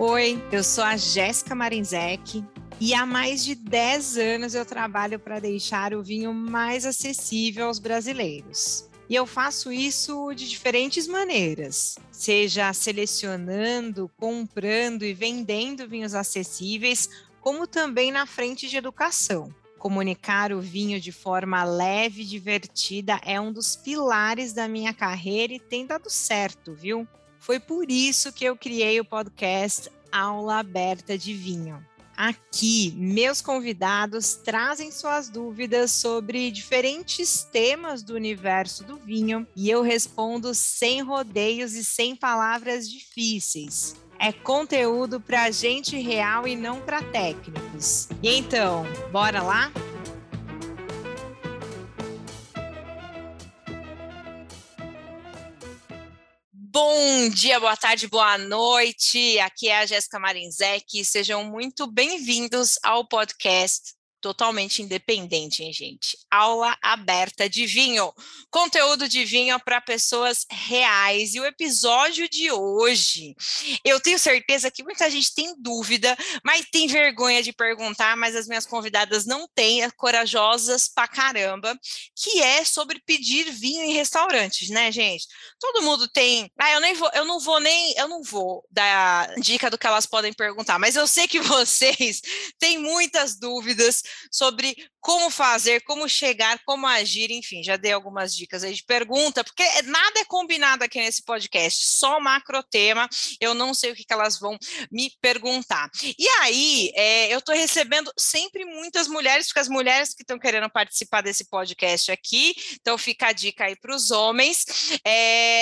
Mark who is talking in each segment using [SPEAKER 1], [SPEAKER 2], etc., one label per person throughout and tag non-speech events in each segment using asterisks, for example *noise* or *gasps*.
[SPEAKER 1] Oi, eu sou a Jéssica Marinzec e há mais de 10 anos eu trabalho para deixar o vinho mais acessível aos brasileiros. E eu faço isso de diferentes maneiras, seja selecionando, comprando e vendendo vinhos acessíveis, como também na frente de educação. Comunicar o vinho de forma leve e divertida é um dos pilares da minha carreira e tem dado certo, viu? Foi por isso que eu criei o podcast Aula Aberta de Vinho. Aqui, meus convidados trazem suas dúvidas sobre diferentes temas do universo do vinho e eu respondo sem rodeios e sem palavras difíceis. É conteúdo para gente real e não para técnicos. E então, bora lá? Bom dia, boa tarde, boa noite. Aqui é a Jéssica Marinzec. Sejam muito bem-vindos ao podcast totalmente independente, hein, gente? Aula aberta de vinho. Conteúdo de vinho para pessoas reais. E o episódio de hoje, eu tenho certeza que muita gente tem dúvida, mas tem vergonha de perguntar, mas as minhas convidadas não têm, é corajosas pra caramba, que é sobre pedir vinho em restaurantes, né, gente? Todo mundo tem. Ah, eu nem vou, eu não vou nem, eu não vou dar dica do que elas podem perguntar, mas eu sei que *laughs* vocês têm muitas dúvidas sobre como fazer, como chegar, como agir, enfim, já dei algumas dicas aí de pergunta, porque nada é combinado aqui nesse podcast, só macro tema, eu não sei o que, que elas vão me perguntar. E aí, é, eu estou recebendo sempre muitas mulheres, porque as mulheres que estão querendo participar desse podcast aqui, então fica a dica aí para os homens,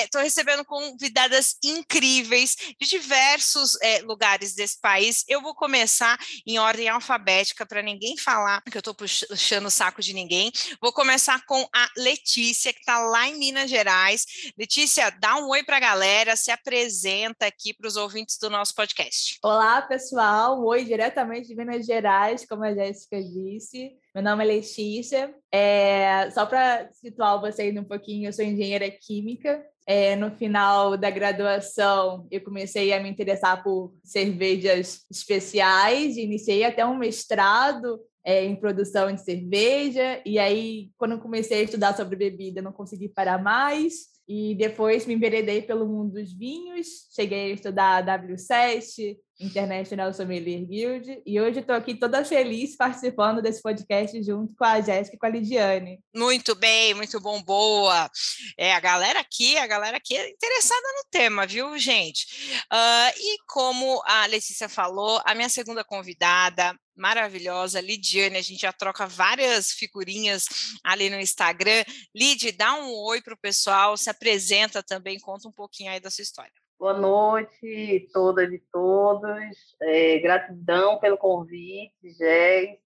[SPEAKER 1] estou é, recebendo convidadas incríveis de diversos é, lugares desse país, eu vou começar em ordem alfabética para ninguém falar falar, que eu estou puxando o saco de ninguém. Vou começar com a Letícia, que está lá em Minas Gerais. Letícia, dá um oi para a galera, se apresenta aqui para os ouvintes do nosso podcast.
[SPEAKER 2] Olá, pessoal. Oi diretamente de Minas Gerais, como a Jéssica disse. Meu nome é Letícia. É, só para situar vocês um pouquinho, eu sou engenheira química. É, no final da graduação, eu comecei a me interessar por cervejas especiais, iniciei até um mestrado é, em produção de cerveja, e aí, quando comecei a estudar sobre bebida, não consegui parar mais, e depois me enveredei pelo mundo dos vinhos, cheguei a estudar a W7, International Sommelier Guild, e hoje estou aqui toda feliz participando desse podcast junto com a Jéssica e com a Lidiane.
[SPEAKER 1] Muito bem, muito bom, boa. É, a galera aqui, a galera aqui é interessada no tema, viu, gente? Uh, e como a Letícia falou, a minha segunda convidada maravilhosa, Lidiane. A gente já troca várias figurinhas ali no Instagram. Lid, dá um oi para o pessoal, se apresenta também, conta um pouquinho aí da sua história.
[SPEAKER 3] Boa noite, todas e todos. É, gratidão pelo convite, Gés.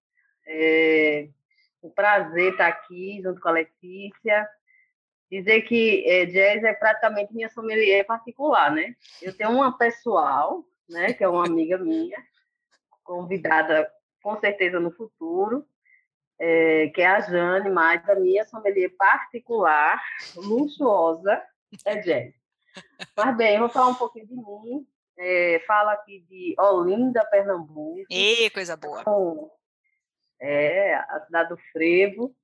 [SPEAKER 3] É um prazer estar aqui junto com a Letícia. Dizer que é, Jazz é praticamente minha sommelier particular, né? Eu tenho uma pessoal, né, que é uma amiga minha, convidada com certeza no futuro, é, que é a Jane, mas a minha sommelier particular, luxuosa, é Jazz. Mas bem, vou falar um pouquinho de mim. É, falo aqui de Olinda, Pernambuco.
[SPEAKER 1] E coisa boa.
[SPEAKER 3] Com, é, a cidade do Frevo.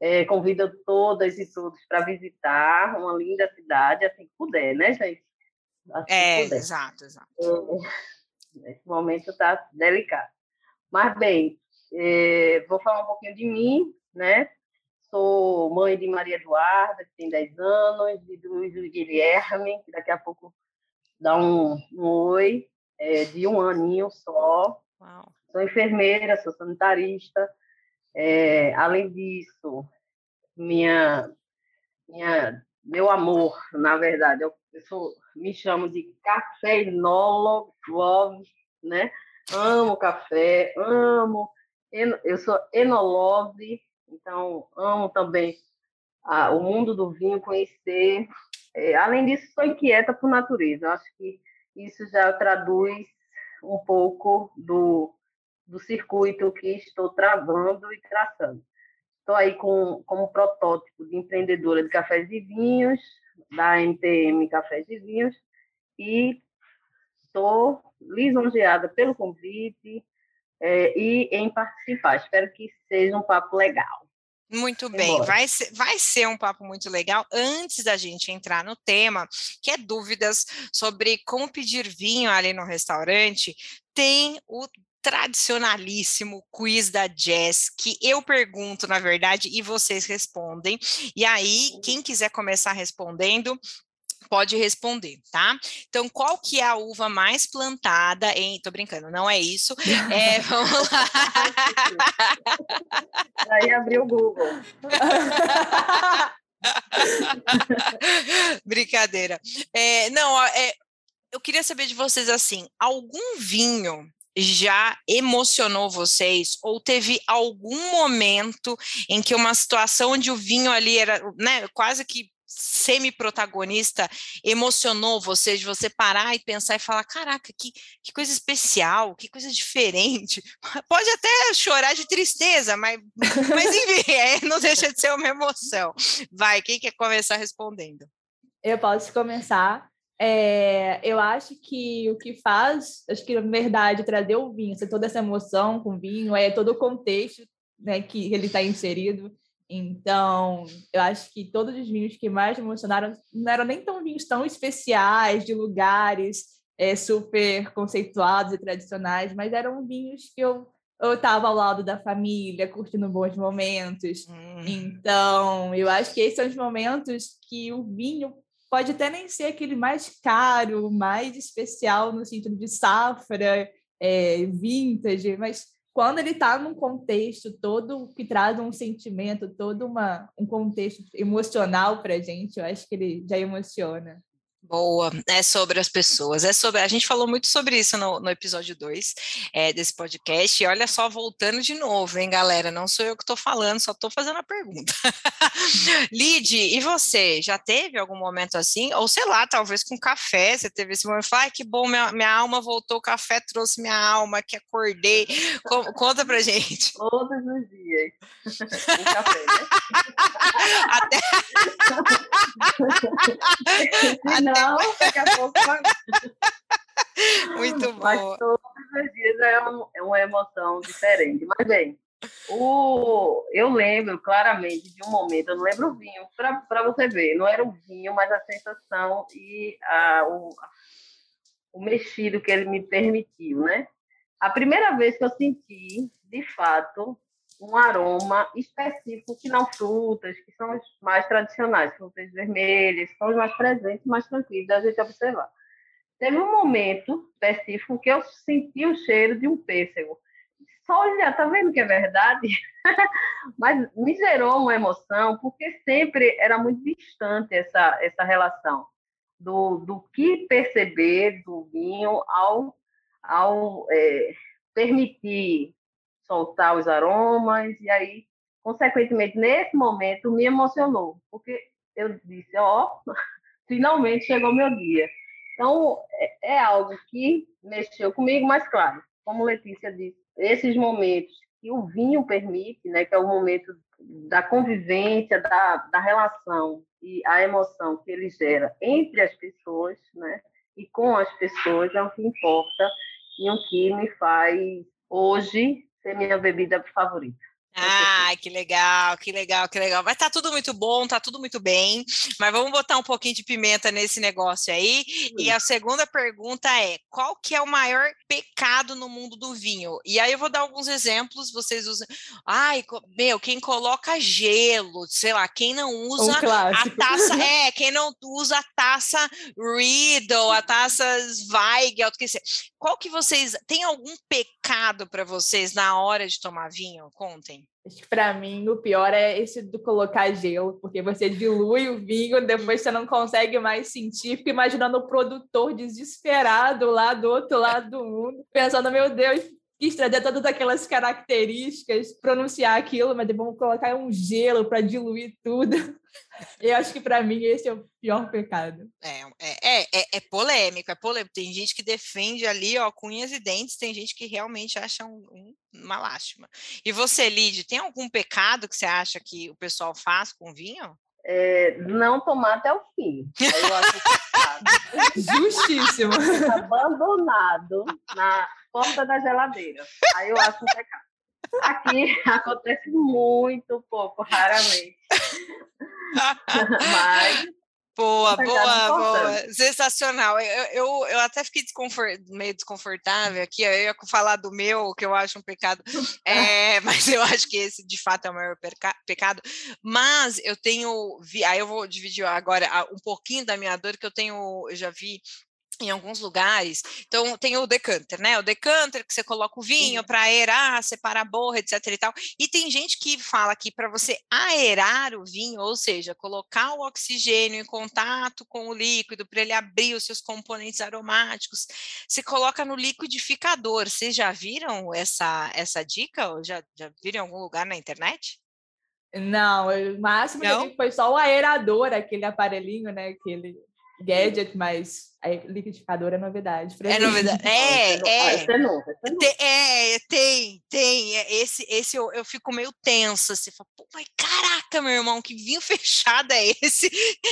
[SPEAKER 3] É, convido todas e todos para visitar uma linda cidade, assim que puder, né, gente?
[SPEAKER 1] Assim é, exato, exato.
[SPEAKER 3] É, nesse momento está delicado. Mas, bem, é, vou falar um pouquinho de mim, né? Sou mãe de Maria Eduarda, que tem 10 anos, e do Guilherme, que daqui a pouco dá um, um oi, é, de um aninho só. Uau. Sou enfermeira, sou sanitarista. É, além disso, minha, minha, meu amor, na verdade, eu, eu sou, me chamo de cafeinólogo, né? amo café, amo. Eu sou enolove, então amo também o mundo do vinho, conhecer. É, além disso, sou inquieta por natureza. Eu acho que isso já traduz um pouco do, do circuito que estou travando e traçando. Estou aí com, como protótipo de empreendedora de cafés e vinhos, da MTM Cafés e Vinhos, e estou lisonjeada pelo convite é, e em participar. Espero que seja um papo legal.
[SPEAKER 1] Muito bem, vai ser, vai ser um papo muito legal. Antes da gente entrar no tema, que é dúvidas sobre como pedir vinho ali no restaurante, tem o tradicionalíssimo quiz da Jazz, que eu pergunto, na verdade, e vocês respondem. E aí, quem quiser começar respondendo, pode responder, tá? Então, qual que é a uva mais plantada em... Tô brincando, não é isso. É, *laughs* *laughs* vamos lá.
[SPEAKER 3] Aí abriu o Google. *laughs*
[SPEAKER 1] Brincadeira. É, não, é, eu queria saber de vocês assim, algum vinho já emocionou vocês ou teve algum momento em que uma situação onde o vinho ali era, né, quase que semi-protagonista emocionou você de você parar e pensar e falar, caraca, que, que coisa especial, que coisa diferente. *laughs* Pode até chorar de tristeza, mas, mas *laughs* enfim, *laughs* é, não deixa de ser uma emoção. Vai, quem quer começar respondendo?
[SPEAKER 2] Eu posso começar. É, eu acho que o que faz, acho que na verdade, trazer o vinho, toda essa emoção com o vinho, é todo o contexto né, que ele está inserido. Então, eu acho que todos os vinhos que mais me emocionaram não eram nem tão vinhos tão especiais, de lugares é, super conceituados e tradicionais, mas eram vinhos que eu eu estava ao lado da família, curtindo bons momentos. Hum. Então, eu acho que esses são os momentos que o vinho pode até nem ser aquele mais caro, mais especial no sentido de safra, é, vintage, mas quando ele está num contexto todo que traz um sentimento, todo uma, um contexto emocional para a gente, eu acho que ele já emociona.
[SPEAKER 1] Boa, é sobre as pessoas, é sobre. A gente falou muito sobre isso no, no episódio 2 é, desse podcast. E olha só, voltando de novo, hein, galera? Não sou eu que estou falando, só estou fazendo a pergunta. *laughs* Lid, e você? Já teve algum momento assim? Ou sei lá, talvez com café, você teve esse momento, ai, que bom, minha, minha alma voltou, o café trouxe minha alma, que acordei. conta pra gente.
[SPEAKER 3] Todos os dias. *laughs* Café, né? *laughs*
[SPEAKER 1] Até.
[SPEAKER 3] Até não, daqui a pouco *laughs*
[SPEAKER 1] Muito bom.
[SPEAKER 3] Mas todos os dias é, é uma emoção diferente. Mas, bem, o, eu lembro claramente de um momento, eu não lembro o vinho, para você ver, não era o vinho, mas a sensação e a, o, o mexido que ele me permitiu, né? A primeira vez que eu senti, de fato, um aroma específico que não frutas, que são as mais tradicionais, frutas vermelhas, são os mais presentes, mais tranquilos da gente observar. Teve um momento específico que eu senti o cheiro de um pêssego. Só olha, tá vendo que é verdade? *laughs* Mas me gerou uma emoção, porque sempre era muito distante essa, essa relação do, do que perceber do vinho ao, ao é, permitir soltar os aromas, e aí, consequentemente, nesse momento, me emocionou, porque eu disse, ó, oh, *laughs* finalmente chegou meu dia. Então, é, é algo que mexeu comigo, mas claro, como Letícia disse, esses momentos que o vinho permite, né, que é o momento da convivência, da, da relação e a emoção que ele gera entre as pessoas, né, e com as pessoas é o que importa e o que me faz hoje ser minha bebida favorita.
[SPEAKER 1] Ah, que legal, que legal, que legal. Vai estar tá tudo muito bom, tá tudo muito bem, mas vamos botar um pouquinho de pimenta nesse negócio aí. E a segunda pergunta é: qual que é o maior pecado no mundo do vinho? E aí eu vou dar alguns exemplos, vocês usam. Ai, meu, quem coloca gelo, sei lá, quem não usa um a taça, *laughs* é, quem não usa a taça Riedel, a taça Zweig, que seja. Qual que vocês tem algum pecado para vocês na hora de tomar vinho? Contem.
[SPEAKER 2] Acho que para mim o pior é esse do colocar gelo, porque você dilui o vinho, depois você não consegue mais sentir. Fico imaginando o produtor desesperado lá do outro lado do mundo, pensando: meu Deus, quis trazer todas aquelas características, pronunciar aquilo, mas vamos colocar um gelo para diluir tudo. *laughs* Eu acho que para mim esse é o pior pecado.
[SPEAKER 1] É, é, é, é, polêmico, é polêmico. Tem gente que defende ali, ó, cunhas e dentes, tem gente que realmente acha um, um, uma lástima. E você, Lid, tem algum pecado que você acha que o pessoal faz com vinho?
[SPEAKER 3] é, não tomar até o fim. Eu acho *laughs*
[SPEAKER 2] Justíssimo. *laughs*
[SPEAKER 3] Abandonado na porta da geladeira. Aí eu acho um pecado. Aqui *laughs* acontece muito pouco, raramente. *laughs* Mas
[SPEAKER 1] Boa, boa, boa. Sensacional. Eu, eu, eu até fiquei desconfort... meio desconfortável aqui. Eu ia falar do meu, que eu acho um pecado, *laughs* é, mas eu acho que esse de fato é o maior pecado. Mas eu tenho. Aí eu vou dividir agora um pouquinho da minha dor, que eu tenho. Eu já vi em alguns lugares. Então, tem o decanter, né? O decanter que você coloca o vinho para aerar, separar a borra, etc e tal. E tem gente que fala que para você aerar o vinho, ou seja, colocar o oxigênio em contato com o líquido para ele abrir os seus componentes aromáticos, você coloca no liquidificador. Vocês já viram essa essa dica? Ou já, já viram em algum lugar na internet?
[SPEAKER 2] Não, o máximo Não? que foi só o aerador, aquele aparelhinho, né? Aquele gadget, mas a liquidificadora é novidade.
[SPEAKER 1] É novidade. *laughs* É, é. é, é, tem, tem. É, esse, esse eu, eu fico meio tensa. Você fala, pô, mas caraca, meu irmão, que vinho *laughs* fechado é esse?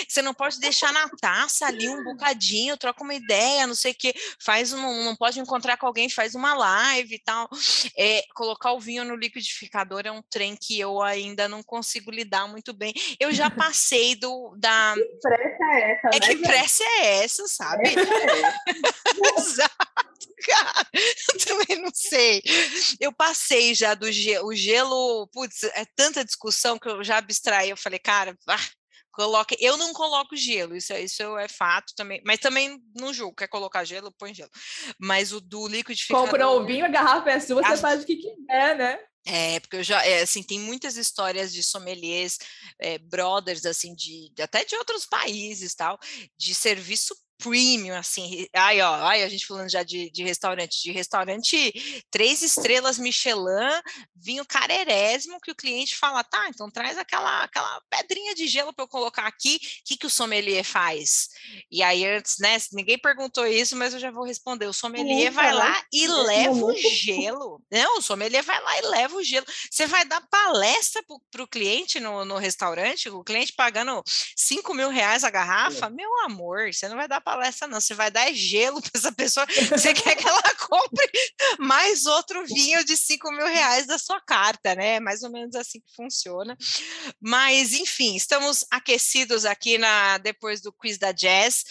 [SPEAKER 1] Você não pode deixar na taça ali um bocadinho, troca uma ideia, não sei o quê. Faz um, não pode encontrar com alguém, faz uma live e tal. É, colocar o vinho no liquidificador é um trem que eu ainda não consigo lidar muito bem. Eu já *laughs* passei do da.
[SPEAKER 3] Que pressa é essa?
[SPEAKER 1] É né, que pressa é essa, sabe? *laughs* Exato, cara. Eu também não sei. Eu passei já do gelo, o gelo, putz, é tanta discussão que eu já abstraí. Eu falei, cara, ah, coloque. Eu não coloco gelo, isso, é, isso é fato também. Mas também não julgo, quer colocar gelo, põe gelo. Mas o do liquidificador.
[SPEAKER 2] Comprou o vinho, a garrafa é sua, você faz o que quiser, né?
[SPEAKER 1] É, porque eu já, é, assim, tem muitas histórias de sommeliers, é, brothers, assim, de, até de outros países, tal, de serviço premium, assim, ai, ó, ai, a gente falando já de, de restaurante, de restaurante três estrelas Michelin, vinho carerésimo, que o cliente fala, tá, então traz aquela, aquela pedrinha de gelo para eu colocar aqui, o que, que o sommelier faz? E aí, antes, né, ninguém perguntou isso, mas eu já vou responder, o sommelier vai lá e leva o gelo, não, o sommelier vai lá e leva o gelo, você vai dar palestra para o cliente no, no restaurante, o cliente pagando 5 mil reais a garrafa, meu amor, você não vai dar palestra, não. Você vai dar gelo para essa pessoa. Você quer que ela compre mais outro vinho de 5 mil reais da sua carta, né? É mais ou menos assim que funciona. Mas, enfim, estamos aquecidos aqui na depois do quiz da Jazz.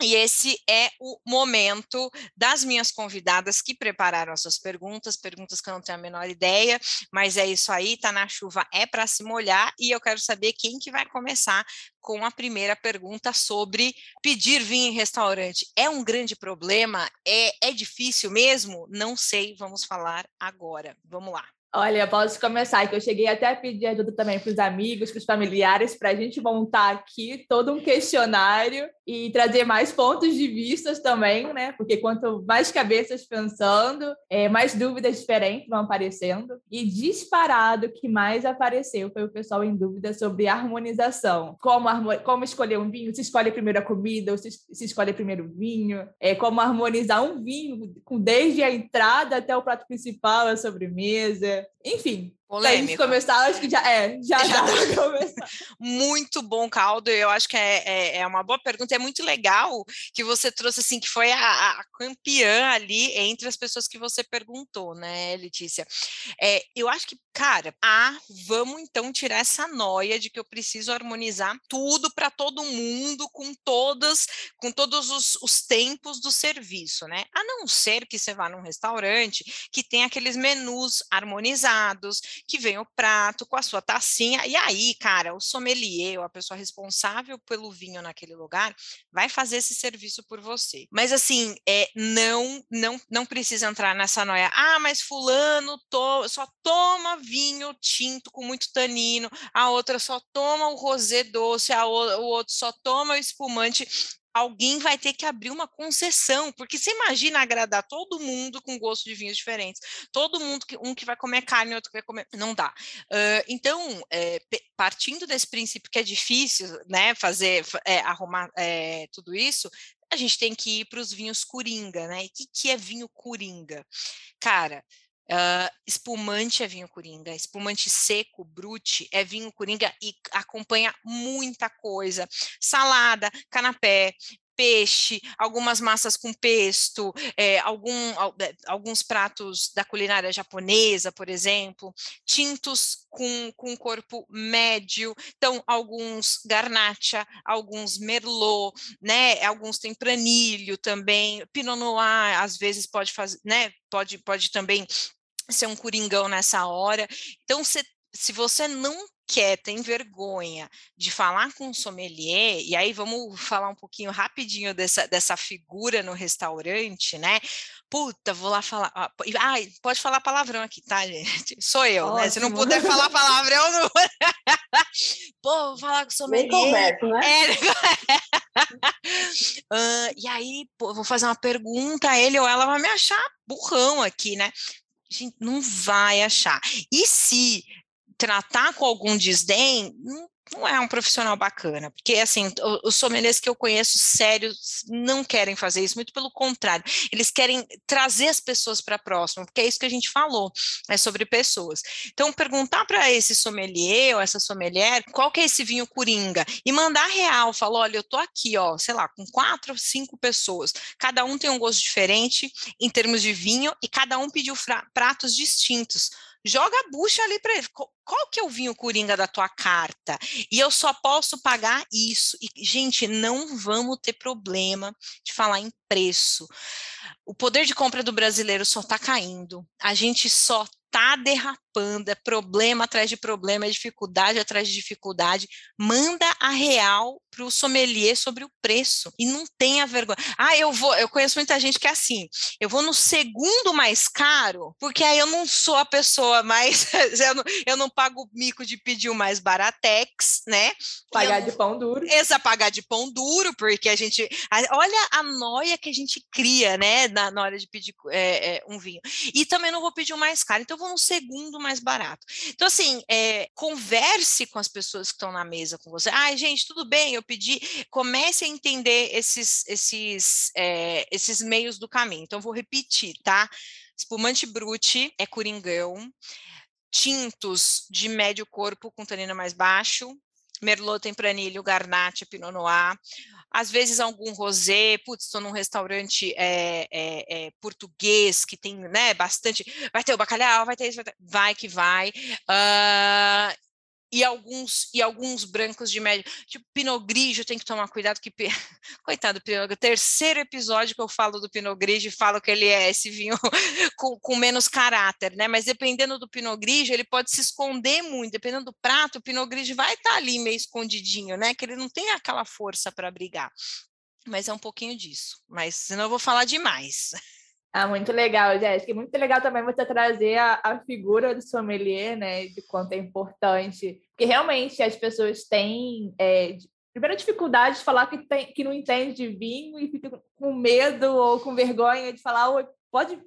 [SPEAKER 1] E esse é o momento das minhas convidadas que prepararam as suas perguntas, perguntas que eu não tenho a menor ideia, mas é isso aí, tá na chuva, é para se molhar, e eu quero saber quem que vai começar com a primeira pergunta sobre pedir vinho em restaurante. É um grande problema? É, é difícil mesmo? Não sei, vamos falar agora. Vamos lá.
[SPEAKER 2] Olha, posso começar, que eu cheguei até a pedir ajuda também para os amigos, para os familiares, para a gente montar aqui todo um questionário e trazer mais pontos de vista também, né? Porque quanto mais cabeças pensando, é, mais dúvidas diferentes vão aparecendo. E disparado que mais apareceu foi o pessoal em dúvida sobre harmonização. Como, como escolher um vinho? Se escolhe primeiro a comida ou se, se escolhe primeiro o vinho? É, como harmonizar um vinho desde a entrada até o prato principal, a sobremesa to enfim, Polêmico. Se a gente começar, acho que já é, já, *laughs* já dá para começar.
[SPEAKER 1] muito bom caldo, eu acho que é, é, é, uma boa pergunta, é muito legal que você trouxe, assim, que foi a, a campeã ali entre as pessoas que você perguntou, né, Letícia? É, eu acho que, cara, ah, vamos então tirar essa noia de que eu preciso harmonizar tudo para todo mundo, com todas, com todos os, os tempos do serviço, né? A não ser que você vá num restaurante que tem aqueles menus harmonizados, que vem o prato com a sua tacinha, e aí, cara, o sommelier, ou a pessoa responsável pelo vinho naquele lugar, vai fazer esse serviço por você. Mas assim, é, não, não, não precisa entrar nessa noia. Ah, mas fulano to só toma vinho tinto com muito tanino, a outra só toma o rosé doce, a o, o outro só toma o espumante alguém vai ter que abrir uma concessão, porque você imagina agradar todo mundo com gosto de vinhos diferentes, todo mundo, que, um que vai comer carne, outro que vai comer, não dá. Uh, então, é, partindo desse princípio que é difícil, né, fazer, é, arrumar é, tudo isso, a gente tem que ir para os vinhos coringa, né? E o que, que é vinho coringa? Cara, Uh, espumante é vinho coringa, espumante seco, brute é vinho coringa e acompanha muita coisa. Salada, canapé, peixe, algumas massas com pesto, é, algum, é, alguns pratos da culinária japonesa, por exemplo, tintos com, com corpo médio, então alguns garnacha, alguns merlot, né, alguns tempranilho também, pinot noir às vezes pode fazer, né, pode, pode também ser um coringão nessa hora, então se, se você não quer, tem vergonha de falar com o sommelier, e aí vamos falar um pouquinho rapidinho dessa, dessa figura no restaurante, né? Puta, vou lá falar. Ai, pode falar palavrão aqui, tá, gente? *laughs* Sou eu, Ótimo. né? Se não puder falar palavrão, não. *laughs* Pô, vou falar com o sommelier.
[SPEAKER 3] Conversa, né? É... *laughs*
[SPEAKER 1] uh, e aí, pô, vou fazer uma pergunta, ele ou ela vai me achar burrão aqui, né? Gente, não vai achar. E se tratar com algum desdém, não, não é um profissional bacana, porque assim, os sommeliers que eu conheço sérios não querem fazer isso, muito pelo contrário, eles querem trazer as pessoas para próximo, porque é isso que a gente falou, é sobre pessoas. Então, perguntar para esse sommelier ou essa sommelier, qual que é esse vinho coringa? E mandar real, falar, olha, eu tô aqui, ó, sei lá, com quatro, cinco pessoas, cada um tem um gosto diferente em termos de vinho e cada um pediu pratos distintos joga a bucha ali para ele. Qual que é o vinho coringa da tua carta? E eu só posso pagar isso. E, gente, não vamos ter problema de falar em preço. O poder de compra do brasileiro só está caindo. A gente só está derrapando, é problema atrás de problema, é dificuldade atrás de dificuldade. Manda a real para o sommelier sobre o preço e não tenha vergonha. Ah, eu vou, eu conheço muita gente que é assim, eu vou no segundo mais caro, porque aí eu não sou a pessoa mais, *laughs* eu não, eu não pago o mico de pedir o mais baratex, né?
[SPEAKER 2] Pagar de pão duro.
[SPEAKER 1] Exa, pagar de pão duro, porque a gente, olha a noia que a gente cria, né, na, na hora de pedir é, é, um vinho. E também não vou pedir o mais caro, então eu vou no segundo mais barato. Então, assim, é, converse com as pessoas que estão na mesa com você. Ai, gente, tudo bem, eu pedi. Comece a entender esses, esses, é, esses meios do caminho. Então, vou repetir, tá? Espumante brute é coringão. Tintos de médio corpo com tanino mais baixo, Merlot Tempranillo, Garnacha, Pinot Noir, às vezes algum rosé, putz, estou num restaurante é, é, é, português que tem, né, bastante, vai ter o bacalhau, vai ter isso, vai, ter, vai que vai, uh, e alguns e alguns brancos de médio, tipo Pinot Grigio, tem que tomar cuidado que *laughs* coitado do Pinot, terceiro episódio que eu falo do Pinot Grigio, falo que ele é esse vinho *laughs* com, com, menos caráter, né? Mas dependendo do Pinot Grigio, ele pode se esconder muito, dependendo do prato, o Pinot Grigio vai estar tá ali meio escondidinho, né? Que ele não tem aquela força para brigar. Mas é um pouquinho disso. Mas senão eu vou falar demais. *laughs*
[SPEAKER 2] Ah, muito legal, Jéssica. Muito legal também você trazer a, a figura do sommelier, né? De quanto é importante. Porque realmente as pessoas têm, é, primeira dificuldade de falar que, tem, que não entende de vinho e fica com medo ou com vergonha de falar, pode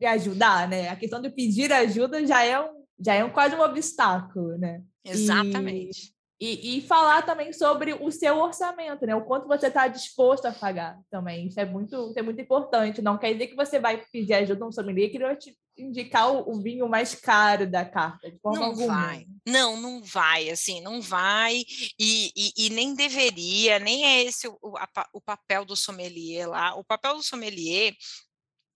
[SPEAKER 2] me ajudar, né? A questão de pedir ajuda já é, um, já é um, quase um obstáculo, né?
[SPEAKER 1] Exatamente.
[SPEAKER 2] E, e, falar também sobre o seu orçamento, né? O quanto você está disposto a pagar também. Isso é muito, isso é muito importante. Não quer dizer que você vai pedir ajuda a um sommelier que vai te indicar o, o, vinho mais caro da carta, de forma
[SPEAKER 1] não
[SPEAKER 2] alguma.
[SPEAKER 1] vai. Não, não vai, assim, não vai e, e, e nem deveria, nem é esse o, o, a, o papel do sommelier lá. O papel do sommelier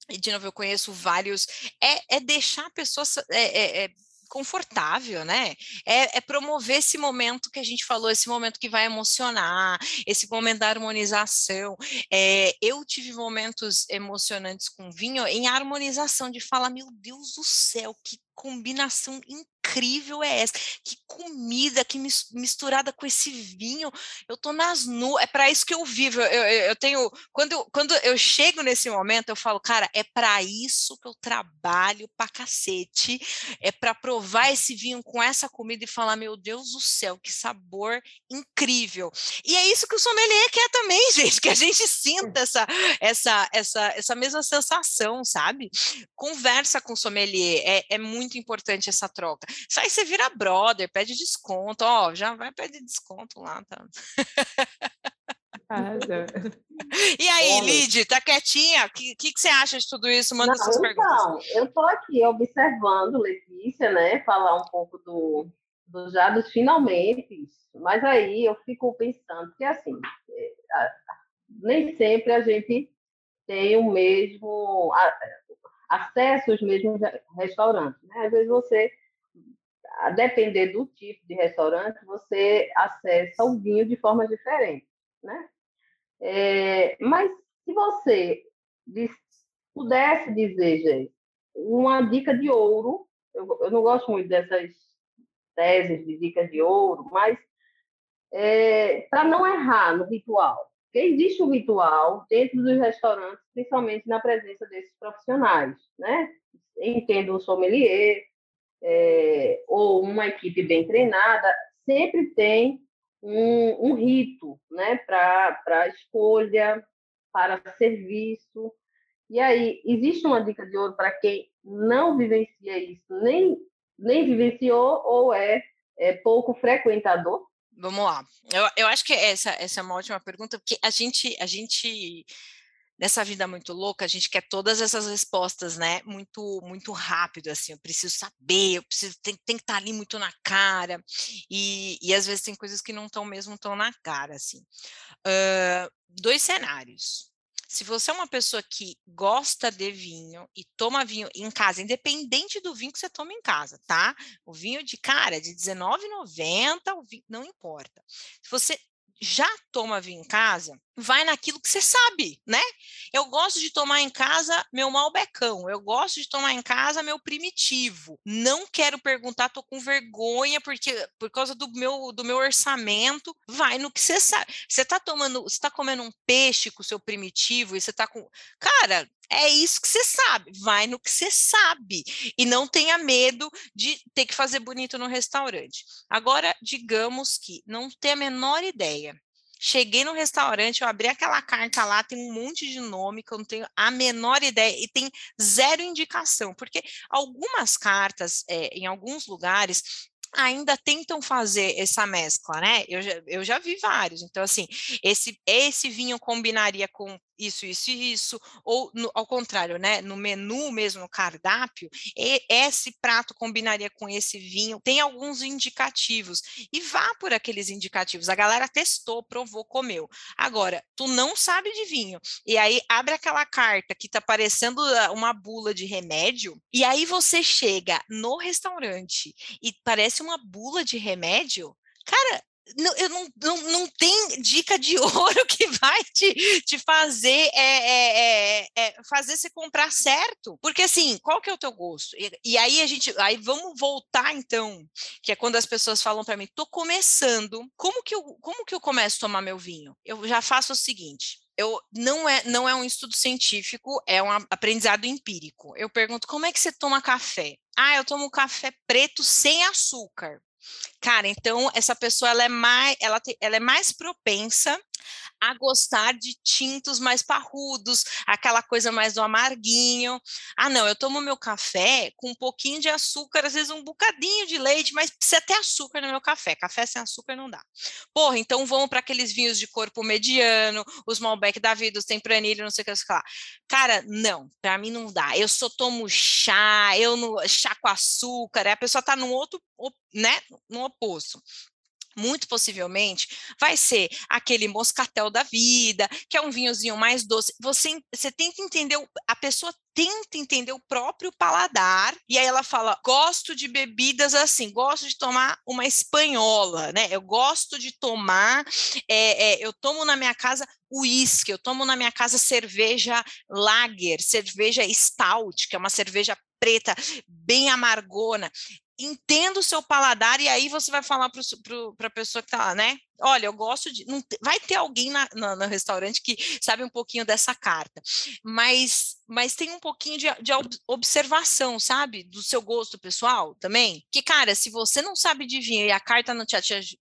[SPEAKER 1] e de novo eu conheço vários, é, é deixar a pessoa é, é, é confortável, né? É, é, promover esse momento que a gente falou, esse momento que vai emocionar, esse momento da harmonização. É, eu tive momentos emocionantes com vinho em harmonização, de falar, meu Deus do céu, que combinação incrível é essa? Que comida, que misturada com esse vinho. Eu tô nas nuvens. É para isso que eu vivo. Eu, eu, eu, tenho. Quando eu, quando eu chego nesse momento, eu falo, cara, é para isso que eu trabalho pra cacete. É para provar esse vinho com essa comida e falar, meu Deus do céu, que sabor incrível. E é isso que o sommelier quer também, *laughs* gente, que a gente sinta essa, essa, essa, essa mesma sensação, sabe? Conversa com o sommelier. É, é muito importante essa troca. Sai você vira brother, pede desconto, ó, já vai pedir desconto lá, tá? e aí, Lid, tá quietinha? O que, que, que, você acha de tudo isso? Manda Não, suas
[SPEAKER 3] então,
[SPEAKER 1] perguntas.
[SPEAKER 3] eu estou aqui observando, Letícia, né, falar um pouco do, do já dos finalmente, mas aí eu fico pensando que, assim, é, nem sempre a gente tem o mesmo acesso aos mesmos restaurantes. Né? Às vezes você, a depender do tipo de restaurante, você acessa o vinho de forma diferente. Né? É, mas se você pudesse dizer, gente, uma dica de ouro, eu, eu, não gosto muito dessas teses de dicas de ouro, mas é, para não errar no ritual, porque existe um ritual dentro dos restaurantes, principalmente na presença desses profissionais, né? Entendo um sommelier é, ou uma equipe bem treinada, sempre tem um, um rito, né? Para escolha, para serviço. E aí, existe uma dica de ouro para quem não vivencia isso, nem, nem vivenciou ou é, é pouco frequentador?
[SPEAKER 1] Vamos lá. Eu, eu acho que essa, essa é uma ótima pergunta, porque a gente, a gente, nessa vida muito louca, a gente quer todas essas respostas, né? Muito, muito rápido, assim. Eu preciso saber, eu preciso, tem, tem que estar ali muito na cara. E, e às vezes tem coisas que não estão mesmo tão na cara, assim. Uh, dois cenários se você é uma pessoa que gosta de vinho e toma vinho em casa, independente do vinho que você toma em casa, tá? O vinho de cara de R$19,90, não importa. Se você já toma vinho em casa, vai naquilo que você sabe, né? Eu gosto de tomar em casa meu malbecão, eu gosto de tomar em casa meu primitivo. Não quero perguntar, tô com vergonha porque por causa do meu do meu orçamento, vai no que você sabe. Você tá tomando, você tá comendo um peixe com o seu primitivo e você tá com, cara, é isso que você sabe, vai no que você sabe e não tenha medo de ter que fazer bonito no restaurante. Agora, digamos que não tem a menor ideia. Cheguei no restaurante, eu abri aquela carta lá, tem um monte de nome que eu não tenho a menor ideia e tem zero indicação, porque algumas cartas, é, em alguns lugares, ainda tentam fazer essa mescla, né? Eu já, eu já vi vários. Então, assim, esse, esse vinho combinaria com isso, isso e isso, ou no, ao contrário, né? No menu mesmo, no cardápio, esse prato combinaria com esse vinho. Tem alguns indicativos e vá por aqueles indicativos. A galera testou, provou, comeu. Agora, tu não sabe de vinho e aí abre aquela carta que tá parecendo ah, uma bula de remédio e aí você chega no restaurante e parece uma bula de remédio. Cara, não, eu não, não, não tem dica de *laughs* ouro que vai te, te fazer é, é, é, é, fazer você comprar certo. Porque assim, qual que é o teu gosto? E, e, aí a gente, aí vamos voltar então, que é quando as pessoas falam para mim, tô começando, como que eu, como que eu começo a tomar meu vinho? Eu já faço o seguinte, eu não é não é um estudo científico, é um aprendizado empírico. Eu pergunto como é que você toma café? Ah, eu tomo café preto sem açúcar. Cara, então essa pessoa ela é mais, ela, te, ela é mais propensa a gostar de tintos mais parrudos, aquela coisa mais do amarguinho. Ah, não, eu tomo meu café com um pouquinho de açúcar, às vezes um bocadinho de leite, mas precisa ter açúcar no meu café. Café sem açúcar não dá. Porra, então vamos para aqueles vinhos de corpo mediano, os Malbec da vida, os Tempranillo, não sei o que, sei lá. Cara, não, para mim não dá. Eu só tomo chá, eu no chá com açúcar, a pessoa tá num outro, né, oposto muito possivelmente vai ser aquele moscatel da vida, que é um vinhozinho mais doce. Você, você tenta entender, a pessoa tenta entender o próprio paladar, e aí ela fala: gosto de bebidas assim, gosto de tomar uma espanhola, né? Eu gosto de tomar, é, é, eu tomo na minha casa uísque, eu tomo na minha casa cerveja lager, cerveja stout, que é uma cerveja preta, bem amargona entenda o seu paladar e aí você vai falar para a pessoa que está lá, né? Olha, eu gosto de. Não, vai ter alguém na, na, no restaurante que sabe um pouquinho dessa carta, mas, mas tem um pouquinho de, de observação, sabe? Do seu gosto pessoal também. Que, cara, se você não sabe de vinho e a carta não, te,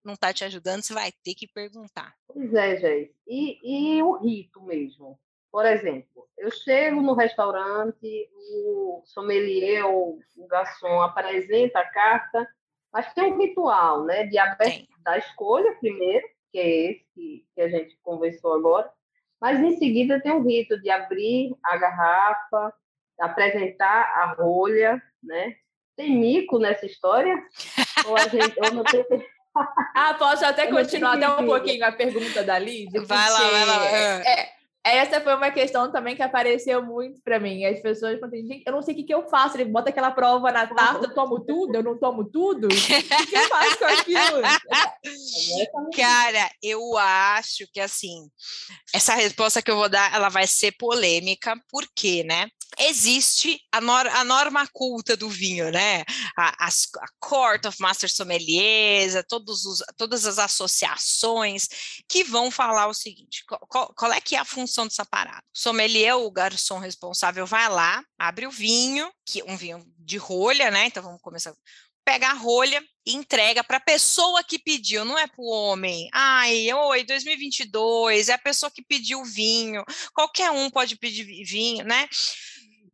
[SPEAKER 1] não tá te ajudando, você vai ter que perguntar.
[SPEAKER 3] Pois é, gente. E, e o rito mesmo? Por exemplo, eu chego no restaurante, o sommelier ou o garçom apresenta a carta, mas tem um ritual, né, de abertura da escolha primeiro, que é esse que, que a gente conversou agora. Mas em seguida tem o rito de abrir a garrafa, apresentar a rolha, né? Tem mico nessa história? *laughs* ou a gente, ou não tem...
[SPEAKER 2] ah, posso até continuar até um pouquinho a pergunta da Liz?
[SPEAKER 1] Vai lá, vai lá.
[SPEAKER 2] É, essa foi uma questão também que apareceu muito para mim. As pessoas falam assim, eu não sei o que, que eu faço. Ele bota aquela prova na tarde, eu tomo tudo, eu não tomo tudo. O que, que eu faço com aquilo? *laughs*
[SPEAKER 1] Cara, eu acho que assim, essa resposta que eu vou dar, ela vai ser polêmica, por quê, né? existe a, nor a, norma culta do vinho, né? A, a, a Court of Master Sommeliers, todos os, todas as associações que vão falar o seguinte: qual, qual, é que é a função dessa parada? Sommelier, o garçom responsável, vai lá, abre o vinho, que um vinho de rolha, né? Então vamos começar pega a rolha e entrega para a pessoa que pediu, não é para o homem. Ai, oi, 2022, é a pessoa que pediu o vinho. Qualquer um pode pedir vinho, né?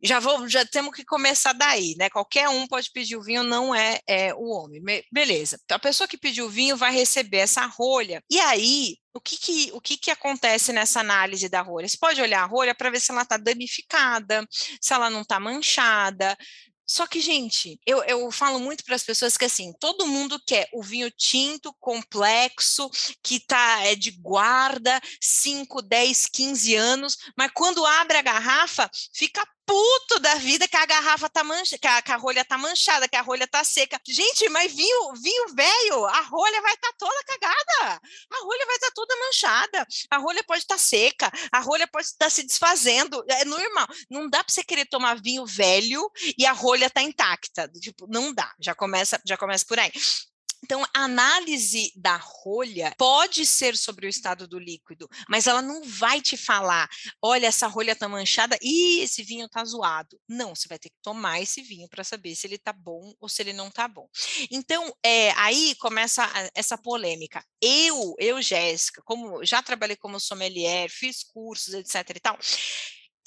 [SPEAKER 1] Já vou, já temos que começar daí, né? Qualquer um pode pedir o vinho, não é, é o homem. beleza. Então, a pessoa que pediu o vinho vai receber essa rolha. E aí, o que que, o que que acontece nessa análise da rolha? Você pode olhar a rolha para ver se ela está danificada, se ela não está manchada, só que, gente, eu, eu falo muito para as pessoas que assim, todo mundo quer o vinho tinto, complexo, que tá é de guarda 5, 10, 15 anos, mas quando abre a garrafa, fica puto da vida que a garrafa tá manchada, que a, que a rolha tá manchada, que a rolha tá seca. Gente, mas vinho, vinho velho, a rolha vai estar tá toda cagada. A rolha vai estar tá toda manchada. A rolha pode estar tá seca, a rolha pode estar tá se desfazendo. É normal. Não dá para você querer tomar vinho velho e a rolha tá intacta. Tipo, não dá. Já começa, já começa por aí. Então, a análise da rolha pode ser sobre o estado do líquido, mas ela não vai te falar, olha, essa rolha está manchada e esse vinho está zoado. Não, você vai ter que tomar esse vinho para saber se ele está bom ou se ele não está bom. Então, é, aí começa essa polêmica. Eu, eu, Jéssica, como já trabalhei como sommelier, fiz cursos, etc e tal,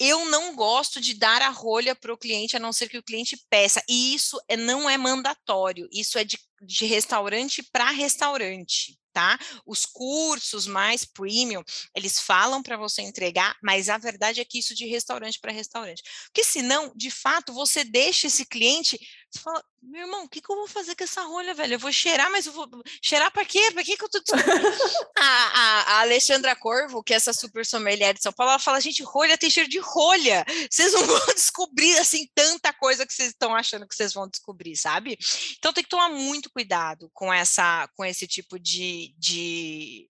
[SPEAKER 1] eu não gosto de dar a rolha para o cliente, a não ser que o cliente peça. E isso é, não é mandatório, isso é de, de restaurante para restaurante tá? Os cursos mais premium, eles falam para você entregar, mas a verdade é que isso de restaurante para restaurante. Porque senão, de fato, você deixa esse cliente você fala, meu irmão, o que, que eu vou fazer com essa rolha, velho? Eu vou cheirar, mas eu vou. Cheirar para quê? Para que, que eu tô. *laughs* a, a, a, Alexandra Corvo, que é essa super sommelier de São Paulo, ela fala: gente, rolha tem cheiro de rolha. Vocês não *laughs* vão descobrir, assim, tanta coisa que vocês estão achando que vocês vão descobrir, sabe? Então tem que tomar muito cuidado com, essa, com esse tipo de, de,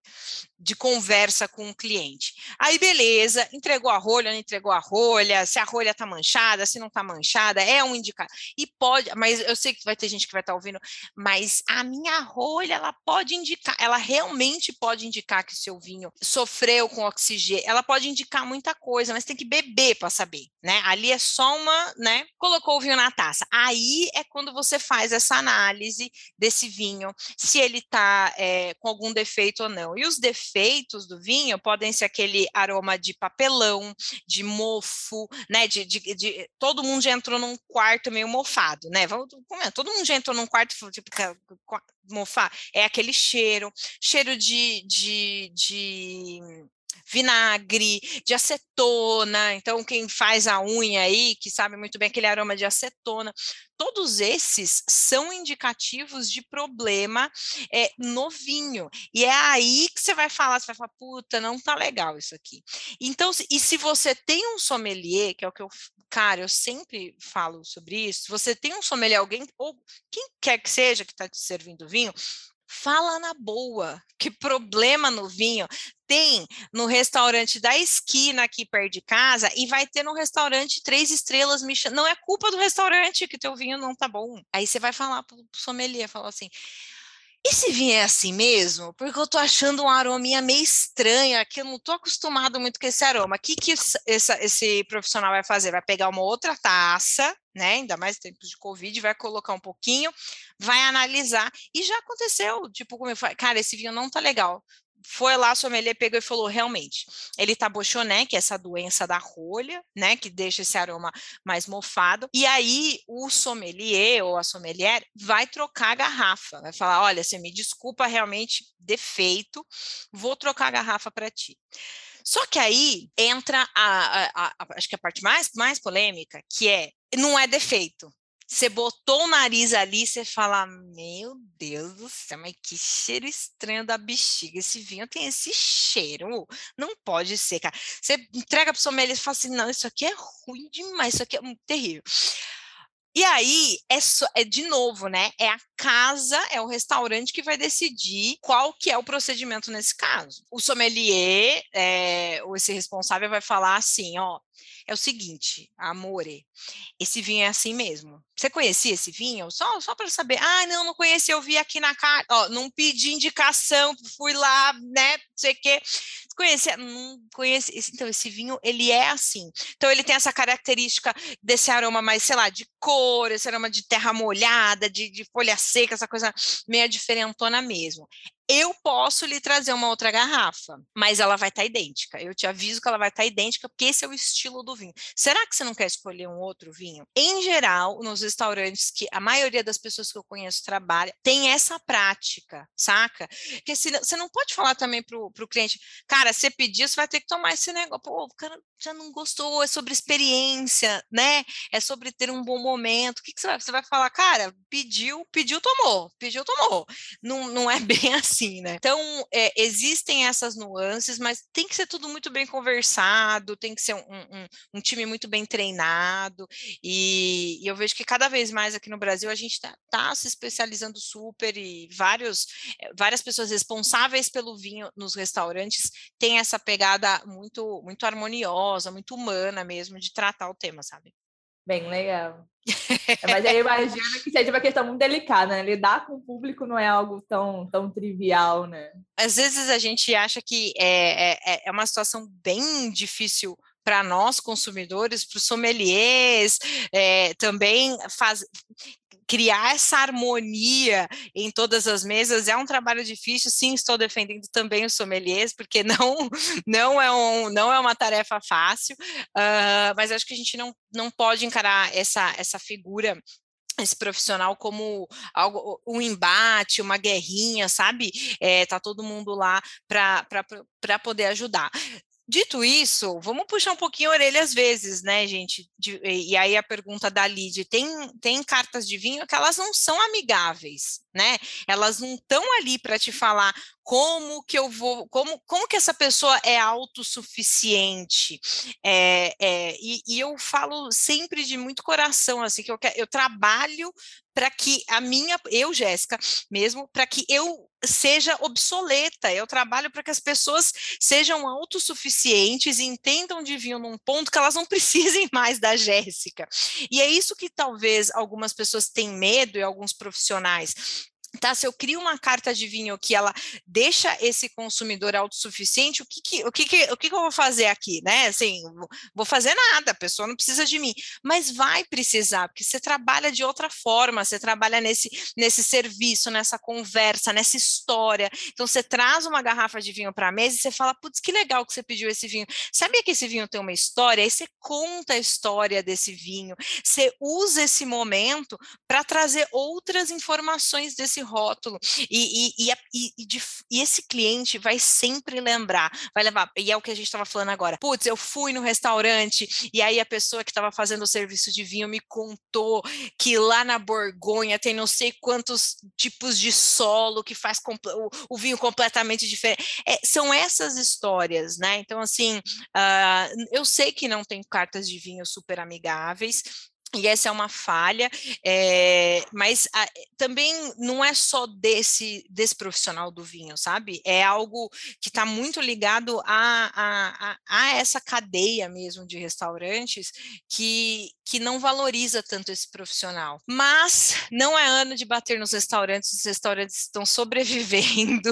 [SPEAKER 1] de conversa com o cliente. Aí, beleza, entregou a rolha, não entregou a rolha, se a rolha está manchada, se não está manchada, é um indicador. E pode, mas eu sei que vai ter gente que vai estar tá ouvindo, mas a minha rolha, ela pode indicar, ela realmente pode indicar que o seu vinho sofreu com oxigênio, ela pode indicar muita coisa, mas tem que beber para saber, né? Ali é só uma, né? Colocou o vinho na taça. Aí é quando você faz essa análise desse vinho, se ele está é, eh, com algum defeito ou não. E os defeitos efeitos do vinho podem ser aquele aroma de papelão, de mofo, né? De, de, de todo mundo já entrou num quarto meio mofado, né? Vamos, todo mundo já entrou num quarto tipo mofar. É aquele cheiro, cheiro de, de, de vinagre, de acetona. Então, quem faz a unha aí, que sabe muito bem aquele aroma de acetona, todos esses são indicativos de problema é, no vinho. E é aí que você vai falar, você vai falar, puta, não tá legal isso aqui. Então, e se você tem um sommelier, que é o que eu, cara, eu sempre falo sobre isso, você tem um sommelier, alguém, ou quem quer que seja que está te servindo vinho, fala na boa, *laughs* que problema no vinho tem no restaurante da esquina aqui perto de casa e vai ter no restaurante três estrelas Michelin. Não é culpa do restaurante que teu vinho não tá bom. Aí você vai falar pro sommelier, falar assim, e se vier assim mesmo? Porque eu tô achando um arominha meio estranho aqui, eu não tô acostumado muito com esse aroma. O que, que esse, esse profissional vai fazer? Vai pegar uma outra taça, né? Ainda mais tempos de Covid, vai colocar um pouquinho, vai analisar. E já aconteceu, tipo, como eu falei, cara, esse vinho não tá legal foi lá, a sommelier pegou e falou, realmente, ele tá bochoné, que é essa doença da rolha, né, que deixa esse aroma mais mofado, e aí o sommelier ou a sommelier vai trocar a garrafa, vai falar, olha, você me desculpa, realmente, defeito, vou trocar a garrafa para ti. Só que aí entra a, a, a, acho que a parte mais, mais polêmica, que é, não é defeito, você botou o nariz ali, você fala, meu Deus do céu, mas que cheiro estranho da bexiga. Esse vinho tem esse cheiro. Não pode ser, cara. Você entrega para o sommelier e fala assim, não, isso aqui é ruim demais, isso aqui é terrível. E aí, é, é de novo, né? É a casa, é o restaurante que vai decidir qual que é o procedimento nesse caso. O sommelier, é, ou esse responsável, vai falar assim, ó, é o seguinte, amore, esse vinho é assim mesmo. Você conhecia esse vinho? Só, só para saber. Ah, não, não conheci, eu vi aqui na cara. Não pedi indicação, fui lá, né? Não sei o quê. Conhecia? Não conheci. Então, esse vinho, ele é assim. Então, ele tem essa característica desse aroma mais, sei lá, de cor, esse aroma de terra molhada, de, de folha seca, essa coisa meio diferentona mesmo eu posso lhe trazer uma outra garrafa, mas ela vai estar tá idêntica. Eu te aviso que ela vai estar tá idêntica, porque esse é o estilo do vinho. Será que você não quer escolher um outro vinho? Em geral, nos restaurantes que a maioria das pessoas que eu conheço trabalha, tem essa prática, saca? Porque se, você não pode falar também para o cliente, cara, você pediu, você vai ter que tomar esse negócio. Pô, o cara já não gostou, é sobre experiência, né? É sobre ter um bom momento. O que, que você vai? Você vai falar, cara, pediu, pediu, tomou, pediu, tomou. Não, não é *laughs* bem assim assim, né? Então, é, existem essas nuances, mas tem que ser tudo muito bem conversado, tem que ser um, um, um time muito bem treinado, e, e, eu vejo que cada vez mais aqui no Brasil a gente está tá se especializando super e vários, eh, várias pessoas responsáveis pelo vinho nos restaurantes têm essa pegada muito, muito harmoniosa, muito humana mesmo de tratar o tema, sabe?
[SPEAKER 2] Bem legal. É, mas aí *laughs* imagino que seja uma questão muito delicada, né? Lidar com o público não é algo tão, tão trivial, né?
[SPEAKER 1] Às vezes a gente acha que é, é, é uma situação bem difícil para nós consumidores, para os sommeliers, é, também faz, criar essa harmonia em todas as mesas é um trabalho difícil. Sim, estou defendendo também os sommeliers, porque *laughs* não, não, é, um, não é uma tarefa fácil, uh, mas acho que a gente não, não pode encarar essa, essa figura esse profissional como algo um embate, uma guerrinha, sabe? É, tá todo mundo lá para poder ajudar. Dito isso, vamos puxar um pouquinho a orelha às vezes, né, gente? De, e aí a pergunta da Lid, tem, tem cartas de vinho que elas não são amigáveis, né? Elas não estão ali para te falar como que eu vou, como, como que essa pessoa é autossuficiente. É, é, e, e, eu falo sempre de muito coração, assim, que eu, eu trabalho para que a minha, eu, Jéssica, mesmo, para que eu seja obsoleta. Eu trabalho para que as pessoas sejam autossuficientes e entendam de vinho num ponto que elas não *laughs* precisem mais da Jéssica. E é isso que talvez algumas pessoas têm medo e alguns profissionais tá? Se eu crio uma carta de vinho que ela deixa esse consumidor autossuficiente, o que, que o que, que, o que, que eu vou fazer aqui, né? Assim, vou fazer nada, a pessoa não precisa de mim, mas vai precisar, porque você trabalha de outra forma, você trabalha nesse, nesse serviço, nessa conversa, nessa história. Então, você traz uma garrafa de vinho para a mesa e você fala, putz, que legal que você pediu esse vinho. Sabia que esse vinho tem uma história? Aí você conta a história desse vinho, você usa esse momento para trazer outras informações desse rótulo. E, e, e, e, de, e esse cliente vai sempre lembrar, vai levar, e é o que a gente estava falando agora. Putz, eu fui no restaurante e aí a pessoa que estava fazendo o serviço de vinho me contou que lá na Borgonha tem não sei quantos tipos de solo que faz o, o vinho completamente diferente. É, são essas histórias, né? Então, assim, uh, eu sei que não tem cartas de vinho super amigáveis, e essa é uma falha, é, mas a, também não é só desse, desse profissional do vinho, sabe? É algo que está muito ligado a, a, a, essa cadeia mesmo de restaurantes que, que não valoriza tanto esse profissional. Mas não é ano de bater nos restaurantes, os restaurantes estão *laughs* sobrevivendo.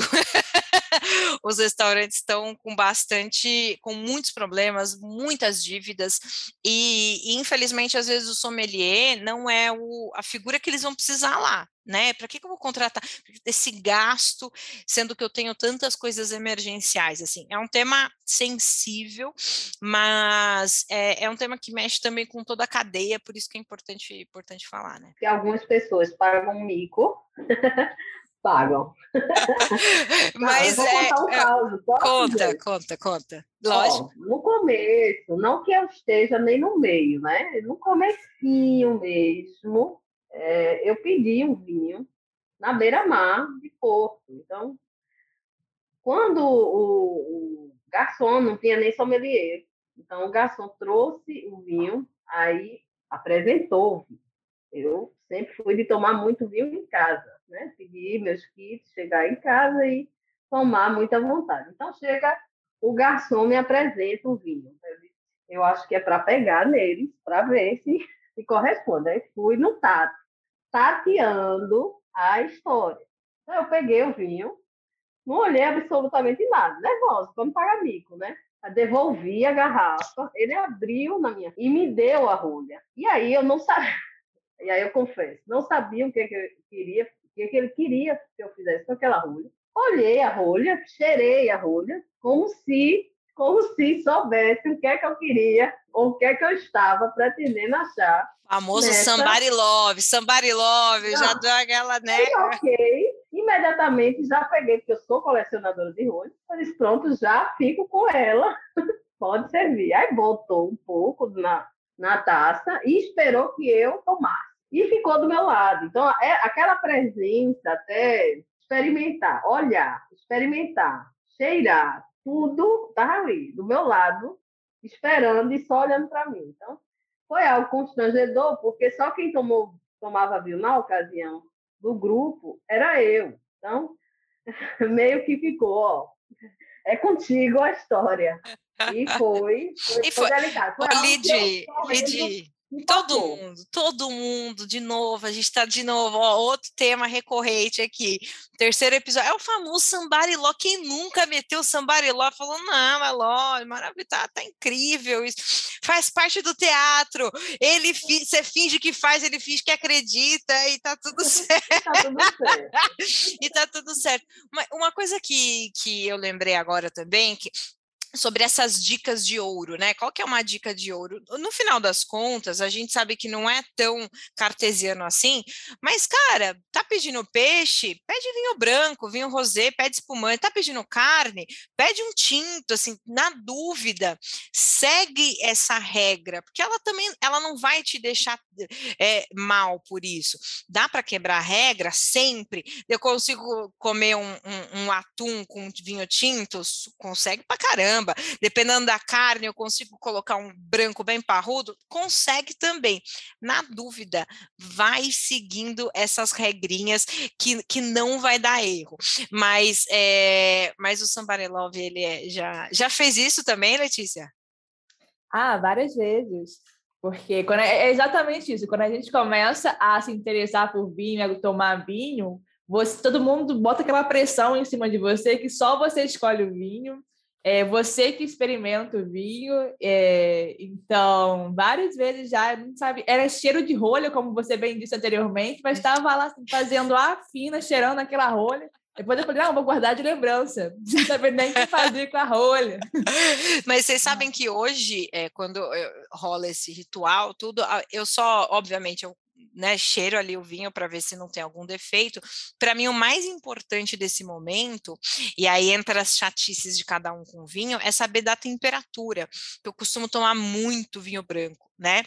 [SPEAKER 1] *laughs* os restaurantes estão com bastante, com muitos problemas, muitas dívidas, e, infelizmente, às vezes, o sommelier não é o, a figura que eles vão precisar lá né? Para que, que eu vou contratar esse gasto, sendo que eu tenho tantas coisas emergenciais? Assim, é um tema sensível, mas é, é, um tema que mexe também com toda a cadeia, por isso que é importante, importante falar, né?
[SPEAKER 3] Que algumas pessoas pagam mico. *laughs* pagam. *laughs*
[SPEAKER 1] mas não, é, um é, caso, conta, conta, conta. Lógico.
[SPEAKER 3] Ó, no começo, não que eu esteja nem no meio, né? No comecinho mesmo, é, eu pedi um vinho na beira-mar de Porto. Então, quando o, o, garçom não tinha nem sommelier, então o garçom trouxe o vinho, aí apresentou o vinho. Eu sempre fui de tomar muito vinho em casa, né? Pedir meus kits, chegar em casa e tomar muito à vontade. Então chega o garçom me apresenta o vinho. Eu acho que é para pegar neles, para ver se, se corresponde. Aí fui no tato tateando a história. Então, eu peguei o vinho, não olhei absolutamente nada, nervosa, como pagar mico, né? Devolvi a garrafa, ele abriu na minha e me deu a rolha. E aí eu não sabia, *laughs* e aí eu confesso, não sabia o que, que eu queria, que, que ele queria que eu fizesse com aquela rolha. Olhei a rolha, cheirei a rolha, como se como se soubesse o que é que eu queria ou o que é que eu estava pretendendo achar.
[SPEAKER 1] Famoso nessa... somebody love, somebody love, Não. já deu aquela, né?
[SPEAKER 3] ok, imediatamente já peguei, porque eu sou colecionadora de rolhas, mas pronto, já fico com ela, *laughs* pode servir. Aí botou um pouco na, na taça e esperou que eu tomasse. E ficou do meu lado. Então, é aquela presença até experimentar, olhar, experimentar, cheirar, tudo estava ali, do meu lado, esperando e só olhando para mim. Então, foi algo constrangedor, porque só quem tomou, tomava vinho na ocasião do grupo era eu. Então, *laughs* meio que ficou, ó, é contigo a história. E foi, foi, e foi, foi delicado. Foi
[SPEAKER 1] Lid, Lid, Todo mundo, todo mundo, de novo, a gente está de novo, ó, outro tema recorrente aqui. Terceiro episódio, é o famoso sambariló. Quem nunca meteu sambariló falou, não, é maravilhoso, tá, tá, incrível isso. Faz parte do teatro. Ele você finge que faz, ele finge que acredita e tá tudo *laughs* certo. tá tudo certo. *laughs* e tá tudo certo. Uma, uma coisa que, que eu lembrei agora também, que sobre essas dicas de ouro, né? Qual que é uma dica de ouro? No final das contas, a gente sabe que não é tão cartesiano assim, mas, cara, tá pedindo peixe? Pede vinho branco, vinho rosé, pede espumante. Tá pedindo carne? Pede um tinto, assim, na dúvida, segue essa regra, porque ela também, ela não vai te deixar é, mal por isso. Dá para quebrar a regra sempre? Eu consigo comer um, um, um atum com vinho tinto? Consegue pra caramba caramba, dependendo da carne, eu consigo colocar um branco bem parrudo? Consegue também. Na dúvida, vai seguindo essas regrinhas que, que não vai dar erro. Mas, é, mas o Sambarelov, ele é, já, já fez isso também, Letícia?
[SPEAKER 2] Ah, várias vezes. Porque quando é, é exatamente isso. Quando a gente começa a se interessar por vinho, a tomar vinho, você, todo mundo bota aquela pressão em cima de você que só você escolhe o vinho é você que experimenta o vinho, é, então, várias vezes já, não sabe, era cheiro de rolha, como você bem disse anteriormente, mas estava lá assim, fazendo a fina, cheirando aquela rolha. Depois eu falei, não, vou guardar de lembrança, *laughs* sem saber nem o que fazer com a rolha. *laughs*
[SPEAKER 1] Mas vocês sabem que hoje, é, quando eh, rola esse ritual, tudo, eu só, obviamente, eu né, cheiro ali o vinho para ver se não tem algum defeito. Para mim, o mais importante desse momento, e aí entra as chatices de cada um com vinho, é saber da temperatura. Eu costumo tomar muito vinho branco, né?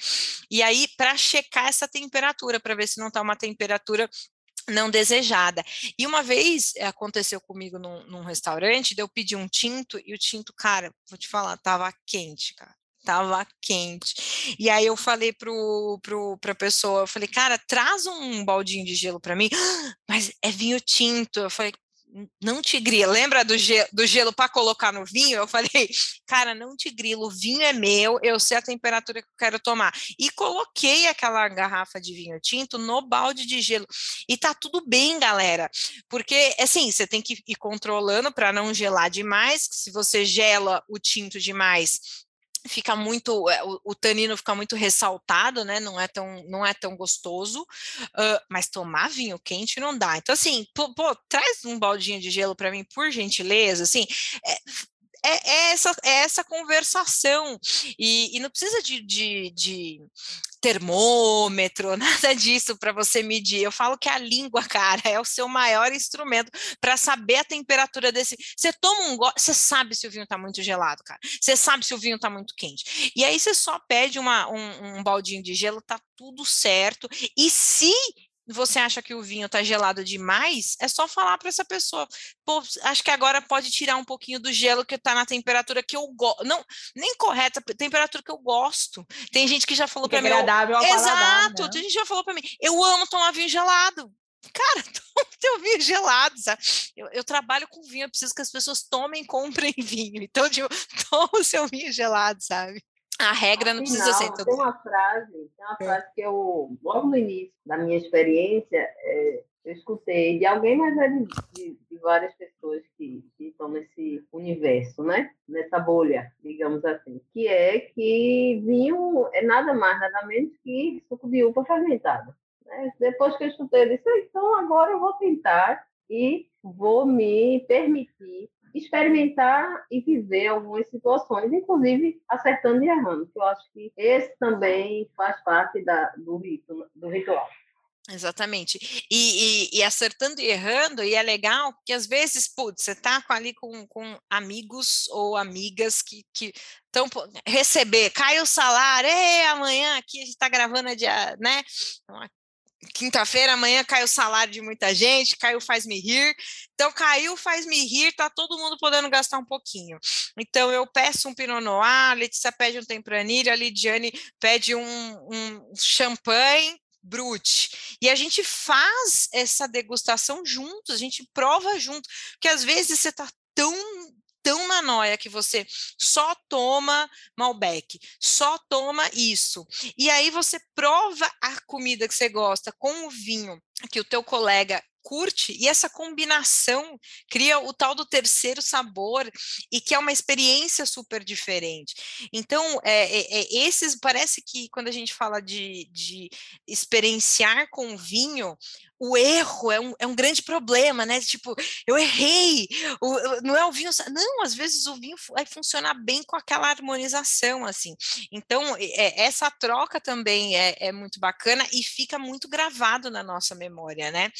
[SPEAKER 1] E aí, para checar essa temperatura, para ver se não está uma temperatura não desejada. E uma vez aconteceu comigo num, num restaurante, eu pedi um tinto e o tinto, cara, vou te falar, tava quente, cara tava quente. E aí eu falei pro, pro, pra pessoa, eu falei, cara, traz um baldinho de gelo para mim, *gasps* mas é vinho tinto. Eu falei, não te grila. Lembra do gelo, do gelo para colocar no vinho? Eu falei, *laughs* cara, não te grilo, o vinho é meu, eu sei a temperatura que eu quero tomar. E coloquei aquela garrafa de vinho tinto no balde de gelo. E tá tudo bem, galera. Porque, assim, você tem que ir controlando para não gelar demais. Se você gela o tinto demais, fica muito eh, o, o, tanino fica muito ressaltado, né? Não é tão não é tão gostoso, uh, mas tomar vinho quente não dá. Então assim, pô, pô traz um baldinho de gelo para mim, por gentileza. Assim, é, é, é, essa, é essa conversação. E, e não precisa de, de, de, termômetro, *laughs* nada disso para você medir. Eu falo que a língua, *laughs* cara, é o seu maior instrumento para saber a temperatura desse. Você toma um gole, você sabe se o vinho está muito gelado, cara. Você sabe se o vinho está muito quente. E aí você só pede uma, um, um baldinho de gelo, tá tudo certo. E se você acha que o vinho está gelado demais, é só falar para essa pessoa. Pô, acho que agora pode tirar um pouquinho do gelo que está na temperatura que eu gosto. Não, nem correta, temperatura que eu gosto. Tem gente que já falou para mim.
[SPEAKER 2] agradável ao
[SPEAKER 1] Exato,
[SPEAKER 2] né?
[SPEAKER 1] tem gente que já falou para mim. Eu amo tomar vinho gelado. Cara, *laughs* toma teu vinho gelado, sabe? Eu, eu, trabalho com vinho, eu preciso que as pessoas tomem e *laughs* comprem vinho. Então, tipo, *laughs* toma o seu vinho gelado, sabe? A regra não precisa ser
[SPEAKER 3] Tem uma frase, tem uma é. frase que eu, logo no início da minha experiência, é, eu escutei de alguém, mas é de, de, de várias pessoas que, que, estão nesse universo, né? Nessa bolha, digamos assim. Que é que vinho é nada mais, nada menos que suco de uva fermentada. Né? Depois que eu escutei, eu disse, então agora eu vou tentar e vou me permitir experimentar e viver algumas situações, inclusive acertando e errando, que eu acho que esse também faz parte da, do, rito, do ritual.
[SPEAKER 1] Exatamente. E, e, e, acertando e errando, e é legal, porque às vezes, putz, você está ali com, com amigos ou amigas que estão receber, cai o salário, amanhã aqui a gente está gravando a dia, né? Quinta-feira, amanhã cai o salário de muita gente, caiu faz-me rir. Então, caiu faz-me rir, tá todo mundo podendo gastar um pouquinho. Então, eu peço um Pinot Noir, a Letícia pede um Tempranillo, a Lidiane pede um, um champanhe, Brute. E a gente faz essa degustação juntos, a gente prova junto, porque às vezes você está tão tão na noia que você só toma Malbec, só toma isso. E aí você prova a comida que você gosta com o vinho que o teu colega curte e essa combinação cria o tal do terceiro sabor e que é uma experiência super diferente. Então, é, é, é, esses parece que quando a gente fala de, de experienciar com vinho, o erro é um, é um grande problema, né? Tipo, eu errei, o, não é o vinho. Não, às vezes o vinho vai funcionar bem com aquela harmonização, assim. Então, é, essa troca também é, é muito bacana e fica muito gravado na nossa memória, né?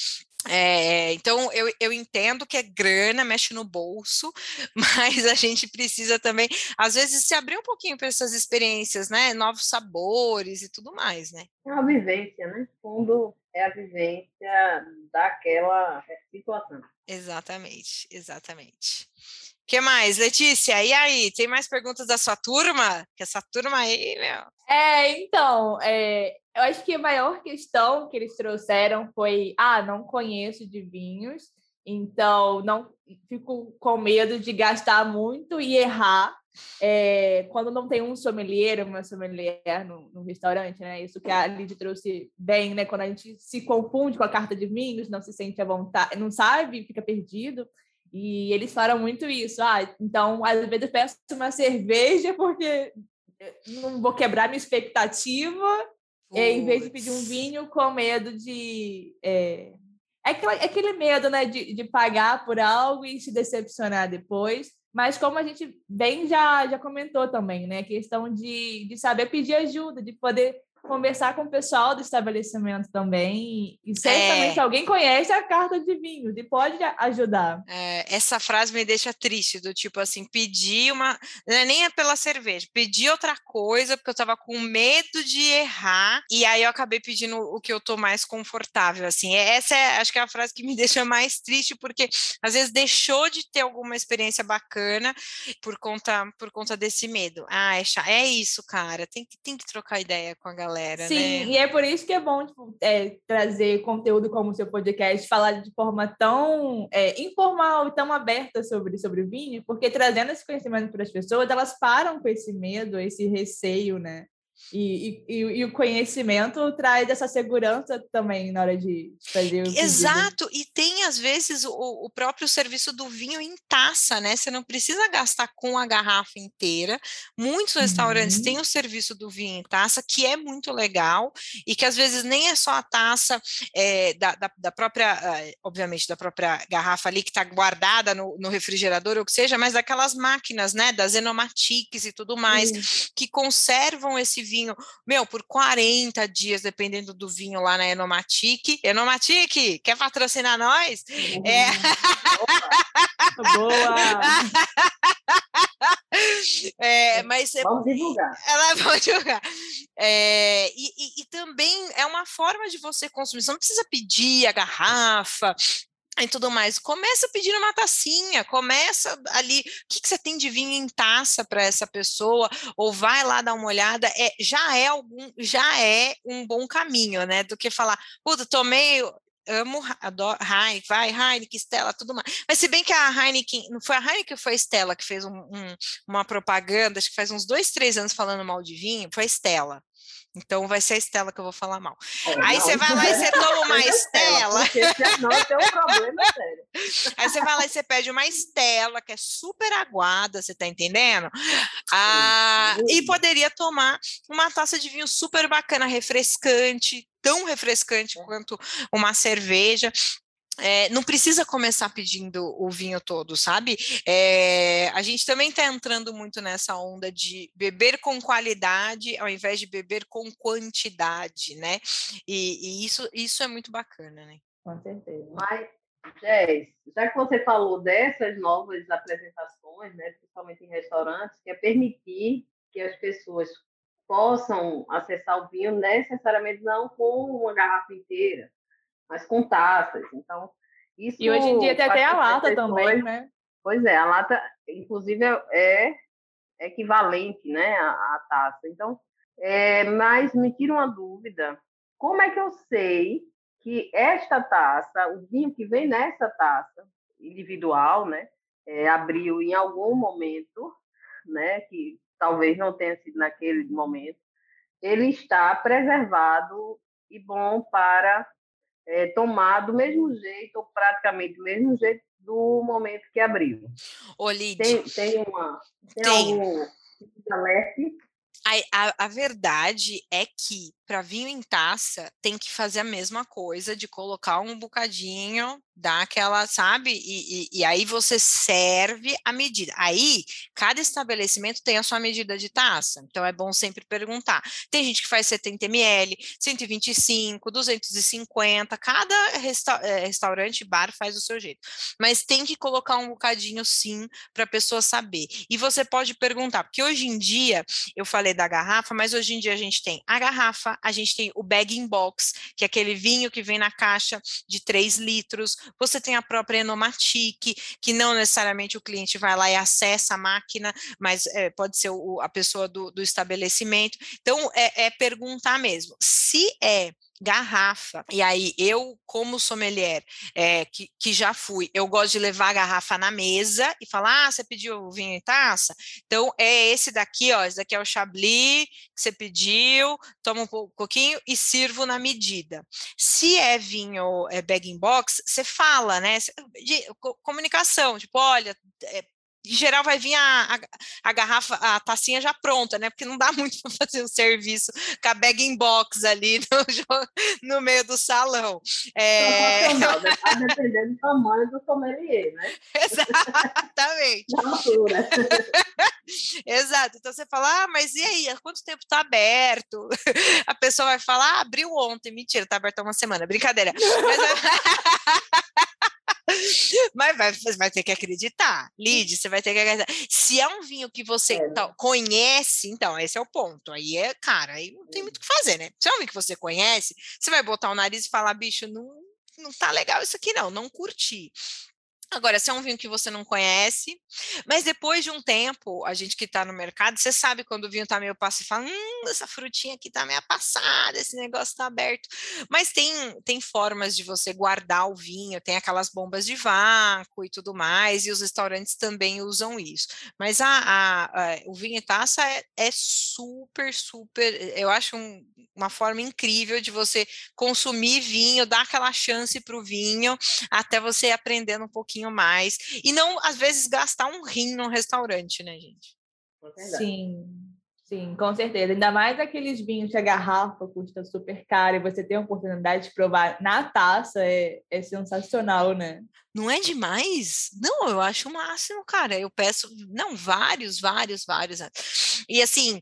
[SPEAKER 1] É, então, eu, eu entendo que é grana, mexe no bolso, *laughs* mas a gente precisa também, às vezes, se abrir um pouquinho para essas experiências, né? Novos sabores e tudo mais, né?
[SPEAKER 3] É uma vivência, né? Fundo é a vivência daquela situação.
[SPEAKER 1] Exatamente, exatamente. O que mais, Letícia? E aí, tem mais perguntas da sua turma? Que essa turma aí, meu.
[SPEAKER 2] É, então, é, eu acho que a maior questão que eles trouxeram foi: ah, não conheço de vinhos, então não fico com medo de gastar muito e errar. É, quando não tem um sommelier, uma sommelier no, no, restaurante, né? Isso que a Lid trouxe bem, né? Quando a gente se confunde com a carta de vinhos, não se sente à vontade, não sabe, fica perdido. E eles falam muito isso. Ah, então, às vezes eu peço uma cerveja porque não vou quebrar minha expectativa é, em vez de pedir um vinho com medo de. É, é aquele, é aquele medo né, de, de pagar por algo e se decepcionar depois. Mas como a gente bem já, já comentou também, né? A questão de, de saber pedir ajuda, de poder conversar com o pessoal do estabelecimento também. E certamente é. alguém conhece a carta de vinhos e pode ajudar.
[SPEAKER 1] É, essa frase me deixa triste, do tipo assim, pedir uma. É nem é pela cerveja, pedir outra coisa, porque eu estava com medo de errar, e aí eu acabei pedindo o que eu tô mais confortável. Assim, essa é, acho que é a frase que me *laughs* deixa mais triste, porque às vezes deixou de ter alguma experiência bacana por conta, por conta desse medo. Ah, é, é isso, cara. Tem que, tem que trocar ideia com a galera galera,
[SPEAKER 2] Sim,
[SPEAKER 1] né?
[SPEAKER 2] e é por isso que é bom tipo, é, trazer conteúdo como o seu podcast, falar de forma tão é, informal e tão aberta sobre, sobre o vinho, porque trazendo esse conhecimento para as pessoas, elas param com esse medo, esse receio, né? E, e, e, o conhecimento traz essa segurança também na hora de fazer o
[SPEAKER 1] Exato, e tem às vezes o, o, próprio serviço do vinho em taça, né? Você não precisa gastar com a garrafa inteira. Muitos restaurantes uhum. têm o serviço do vinho em taça, que é muito legal, e que às vezes nem é só a taça é, da, da, da, própria, obviamente, da própria garrafa ali que está guardada no, no, refrigerador ou o que seja, mas daquelas máquinas, né? Das enomatiques e tudo mais, uhum. que conservam esse vinho, meu, por 40 dias, dependendo do vinho lá na Enomatic. Enomatic, quer patrocinar nós? Uhum. É...
[SPEAKER 2] Boa! *laughs*
[SPEAKER 1] É, mas
[SPEAKER 3] vamos divulgar.
[SPEAKER 1] Ela *laughs* vai divulgar. É, e, e, e, também é uma forma de você consumir. Você não precisa pedir a garrafa, e tudo mais. Começa pedindo uma tacinha, começa ali, o que, que você tem de vinho em taça para essa pessoa, ou vai lá dar uma olhada, é, já é algum, já é um bom caminho, né? Do que falar, puta, tomei, amo, adoro, Heineken, vai, Heineken, Stella, tudo mais. Mas se bem que a Heineken, não foi a Heineken foi a Stella que fez um, um, uma propaganda, acho que faz uns dois, três anos falando mal de vinho, foi a Stella. Então vai ser a Estela que eu vou falar mal. É, Aí você vai lá e você toma *laughs* uma Estela.
[SPEAKER 3] Não tem um problema sério. *laughs*
[SPEAKER 1] Aí você vai lá e você pede uma Estela, que é super aguada, você tá entendendo? Ah, e poderia tomar uma taça de vinho super bacana, refrescante, tão refrescante é. quanto uma cerveja. É, não precisa começar pedindo o vinho todo, sabe? É, a gente também está entrando muito nessa onda de beber com qualidade ao invés de beber com quantidade, né? E, e isso, isso é muito bacana, né?
[SPEAKER 2] Com certeza.
[SPEAKER 3] Mas, Jess, já que você falou dessas novas apresentações, né, principalmente em restaurantes, que é permitir que as pessoas possam acessar o vinho necessariamente não com uma garrafa inteira, mas com taças. Então, isso.
[SPEAKER 2] E hoje em dia tem até a lata também, né?
[SPEAKER 3] Pois é, a lata, inclusive, é equivalente né, à, à taça. Então, é, mas me tira uma dúvida: como é que eu sei que esta taça, o vinho que vem nessa taça individual, né, é, abriu em algum momento, né, que talvez não tenha sido naquele momento, ele está preservado e bom para é, tomar do mesmo jeito, ou praticamente do mesmo jeito, do momento que abriu.
[SPEAKER 1] Ô, Lid,
[SPEAKER 3] tem, tem, uma, tem, tem. algum?
[SPEAKER 1] A, a, a, verdade é que para vinho em taça tem que fazer a mesma coisa de colocar um bocadinho dá aquela, sabe? E, e, e, aí você serve a medida. Aí, cada estabelecimento tem a sua medida de taça, então é bom sempre perguntar. Tem gente que faz 70 ml, 125, 250, cada resta eh, restaurante, bar faz o seu jeito. Mas tem que colocar um bocadinho sim para a pessoa saber. E você pode perguntar, porque hoje em dia, eu falei da garrafa, mas hoje em dia a gente tem a garrafa, a gente tem o bag in box, que é aquele vinho que vem na caixa de 3 litros, você tem a própria Enomatic, que não necessariamente o cliente vai lá e acessa a máquina, mas é, pode ser o, a pessoa do, do estabelecimento. Então, é, é perguntar mesmo. Se é garrafa. E aí, eu, como sommelier, é, que, que já fui, eu gosto de levar a garrafa na mesa e falar: ah, você pediu vinho em taça? Então, é esse daqui, ó. Esse daqui é o Chablis que você pediu, toma um pouquinho e sirvo na medida. Se é vinho é, bag in box, você fala, né? De, comunicação, tipo, olha, é, em geral vai vir a, a, a, garrafa, a tacinha já pronta, né? Porque não dá *laughs* muito para fazer o serviço com a bag in box ali *laughs* no, no meio do salão.
[SPEAKER 3] É... *laughs* dependendo do tamanho do sommelier, né?
[SPEAKER 1] Exatamente.
[SPEAKER 3] Altura.
[SPEAKER 1] Exato. Então você fala, ah, mas e aí? Há quanto tempo está aberto? A pessoa vai falar, ah, abriu ontem. Mentira, está aberto há uma semana. Brincadeira. Mas... Mas vai, vai ter que acreditar. Lid, você vai ter que acreditar. Se é um vinho que você é. Então, conhece, então, esse é o ponto. Aí é, cara, aí não tem muito o que fazer, né? Se é um vinho que você conhece, você vai botar o nariz e falar, bicho, não, não tá legal isso aqui, não, não curti. Agora, se é um vinho que você não conhece, mas depois de um tempo, a gente que está no mercado, você sabe quando o vinho está meio passo e fala, hum, essa frutinha aqui está meio passada, esse negócio está aberto. Mas tem, tem formas de você guardar o vinho, tem aquelas bombas de vácuo e tudo mais, e os restaurantes também usam isso. Mas a, a, a o vinho em taça é, é super, super, eu acho um, uma forma incrível de você consumir vinho, dar aquela chance para o vinho, até você aprendendo um pouquinho pouquinho mais. E não, às vezes, gastar um rim num restaurante, né, gente?
[SPEAKER 2] Sim, sim, com certeza. Ainda mais aqueles vinhos que a garrafa custa super caro e você tem a oportunidade de provar na taça, é, é sensacional, né?
[SPEAKER 1] Não é demais? Não, eu acho o máximo, cara. Eu peço, não, vários, vários, vários. E assim,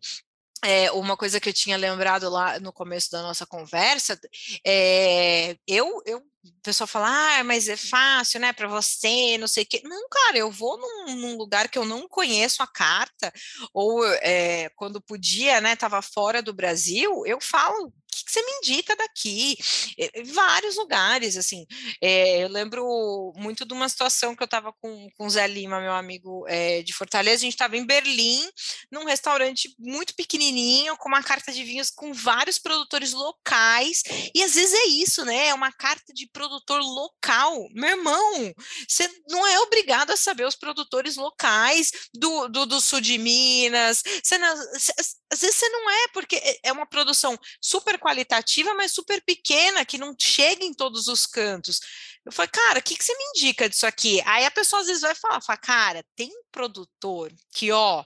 [SPEAKER 1] é, uma coisa que eu tinha lembrado lá no começo da nossa conversa, é, eu, eu o pessoal fala, ah, mas é fácil, né, para você, não sei o quê. Não, cara, eu vou num, num, lugar que eu não conheço a carta, ou é, quando podia, né, estava fora do Brasil, eu falo, que, que você me indica daqui? É, vários lugares, assim. É, eu lembro muito de uma situação que eu estava com, com o Zé Lima, meu amigo é, de Fortaleza, a gente estava em Berlim, num restaurante muito pequenininho, com uma carta de vinhos com vários produtores locais, e às vezes é isso, né, é uma carta de produtor local. Meu irmão, você não é obrigado a saber os produtores locais do, do, do sul de Minas. Você não, às vezes você não é, porque é, é uma produção super qualitativa, mas super pequena, que não chega em todos os cantos. Eu falei, cara, o que, que você me indica disso aqui? Aí a pessoa às vezes vai falar, fala, cara, tem produtor que, ó,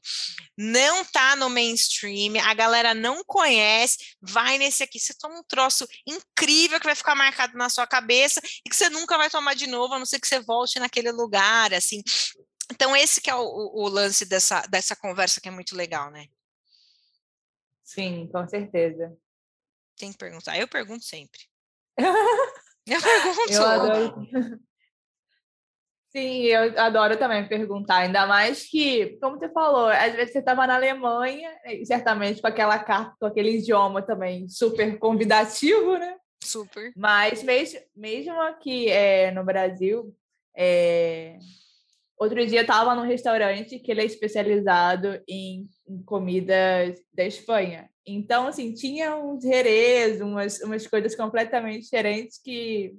[SPEAKER 1] não tá no mainstream, a galera não conhece, vai nesse aqui, você toma um troço incrível que vai ficar marcado na sua cabeça e que você nunca vai tomar de novo, a não ser que você volte naquele lugar, assim. Então, esse que é o, o lance dessa, dessa conversa que é muito legal, né?
[SPEAKER 2] Sim, com certeza.
[SPEAKER 1] Tem que perguntar. Eu pergunto sempre. *laughs* Eu pergunto.
[SPEAKER 2] Eu adoro. Sim, eu adoro também perguntar, ainda mais que, como você falou, às vezes você estava na Alemanha, certamente com aquela carta, com aquele idioma também super convidativo, né?
[SPEAKER 1] Super.
[SPEAKER 2] Mas mesmo, mesmo aqui é, no Brasil, é... outro dia eu estava num restaurante que ele é especializado em, em comidas da Espanha. Então, assim, tinha uns herês, umas, umas coisas completamente diferentes que,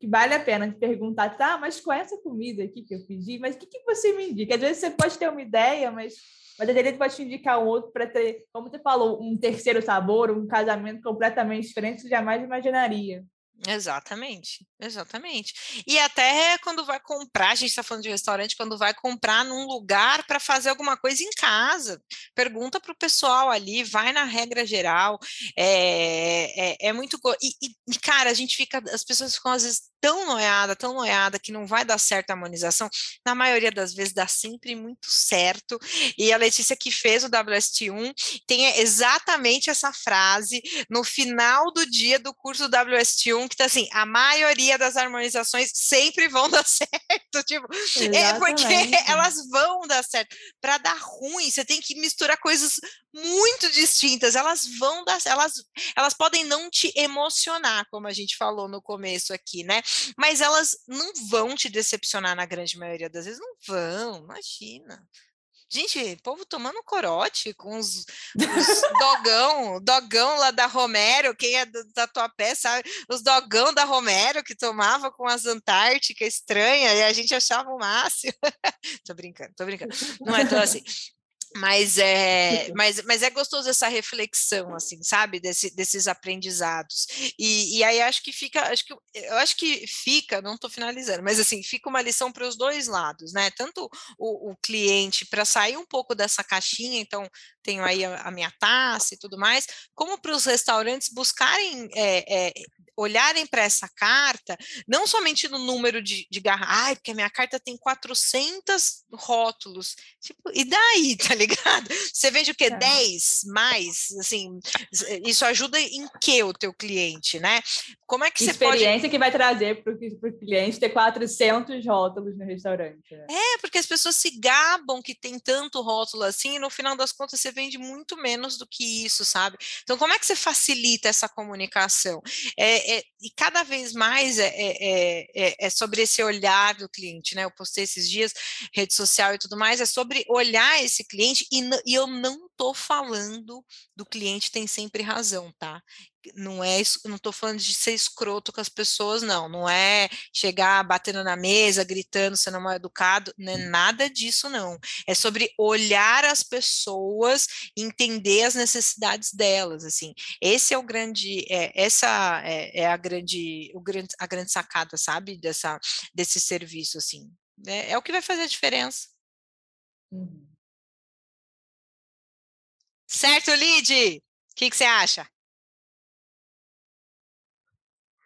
[SPEAKER 2] que vale a pena perguntar, tá, mas com essa comida aqui que eu pedi, mas o que, que você me indica? Às vezes você pode ter uma ideia, mas, mas a direita pode te indicar um outro para ter, como você falou, um terceiro sabor, um casamento completamente diferente que jamais imaginaria.
[SPEAKER 1] Exatamente, exatamente. E até quando vai comprar, a gente está falando de restaurante, quando vai comprar num lugar para fazer alguma coisa em casa, pergunta para o pessoal ali, vai na regra geral, é, é, é muito. E, e, cara, a gente fica, as pessoas ficam às vezes tão noiada, tão noiada, que não vai dar certo a harmonização, na maioria das vezes dá sempre muito certo. E a Letícia que fez o WST1 tem exatamente essa frase no final do dia do curso do WST1, que tá assim, a maioria das harmonizações sempre vão *laughs* dar certo, tipo, é porque elas vão dar certo. Para dar ruim, você tem que misturar coisas muito distintas, elas vão dar, elas, elas podem não te emocionar, como a gente falou no começo aqui, né? Mas elas não vão te decepcionar na grande maioria das vezes, não vão, imagina. Gente, povo tomando corote com os, *laughs* dogão, dogão lá da Romero, quem é do, da tua pé sabe, os dogão da Romero que tomava com as Antártica estranha e a gente achava o máximo. *laughs* tô brincando, tô brincando. Não é tão assim. Mas é, mas, mas é gostoso essa reflexão, assim, sabe, Desse, desses aprendizados. E, e aí acho que fica, acho que eu acho que fica, não estou finalizando, mas assim fica uma lição para os dois lados, né? Tanto o, o cliente para sair um pouco dessa caixinha, então tenho aí a, a minha taça e tudo mais, como para os restaurantes buscarem é, é, olharem para essa carta, não somente no número de, de garrafas, ai, porque a minha carta tem 400 rótulos, tipo, e daí, *laughs* tá ligado? Você vende o quê? É. 10 mais, assim, isso ajuda em que o teu cliente, né? Como é que você
[SPEAKER 2] Experiência pode... que vai trazer para o cliente ter 400 rótulos no restaurante. Né?
[SPEAKER 1] É, porque as pessoas se gabam que tem tanto rótulo assim, e no final das contas você vende muito menos do que isso, sabe? Então, como é que você facilita essa comunicação? É, é e cada vez mais é, é, é, é, sobre esse olhar do cliente, né? Eu postei esses dias, rede social e tudo mais, é sobre olhar esse cliente, e, e eu não estou falando do cliente tem sempre razão, tá? não é não estou falando de ser escroto com as pessoas, não. Não é chegar batendo na mesa, gritando, sendo mal educado, não é hum. nada disso, não. É sobre olhar as pessoas, entender as necessidades delas, assim. Esse é o grande, é, essa é, é, a grande, o grande, a grande sacada, sabe, dessa desse serviço, assim. É, é o que vai fazer a diferença. Uhum. Certo, Lid? O que, você acha?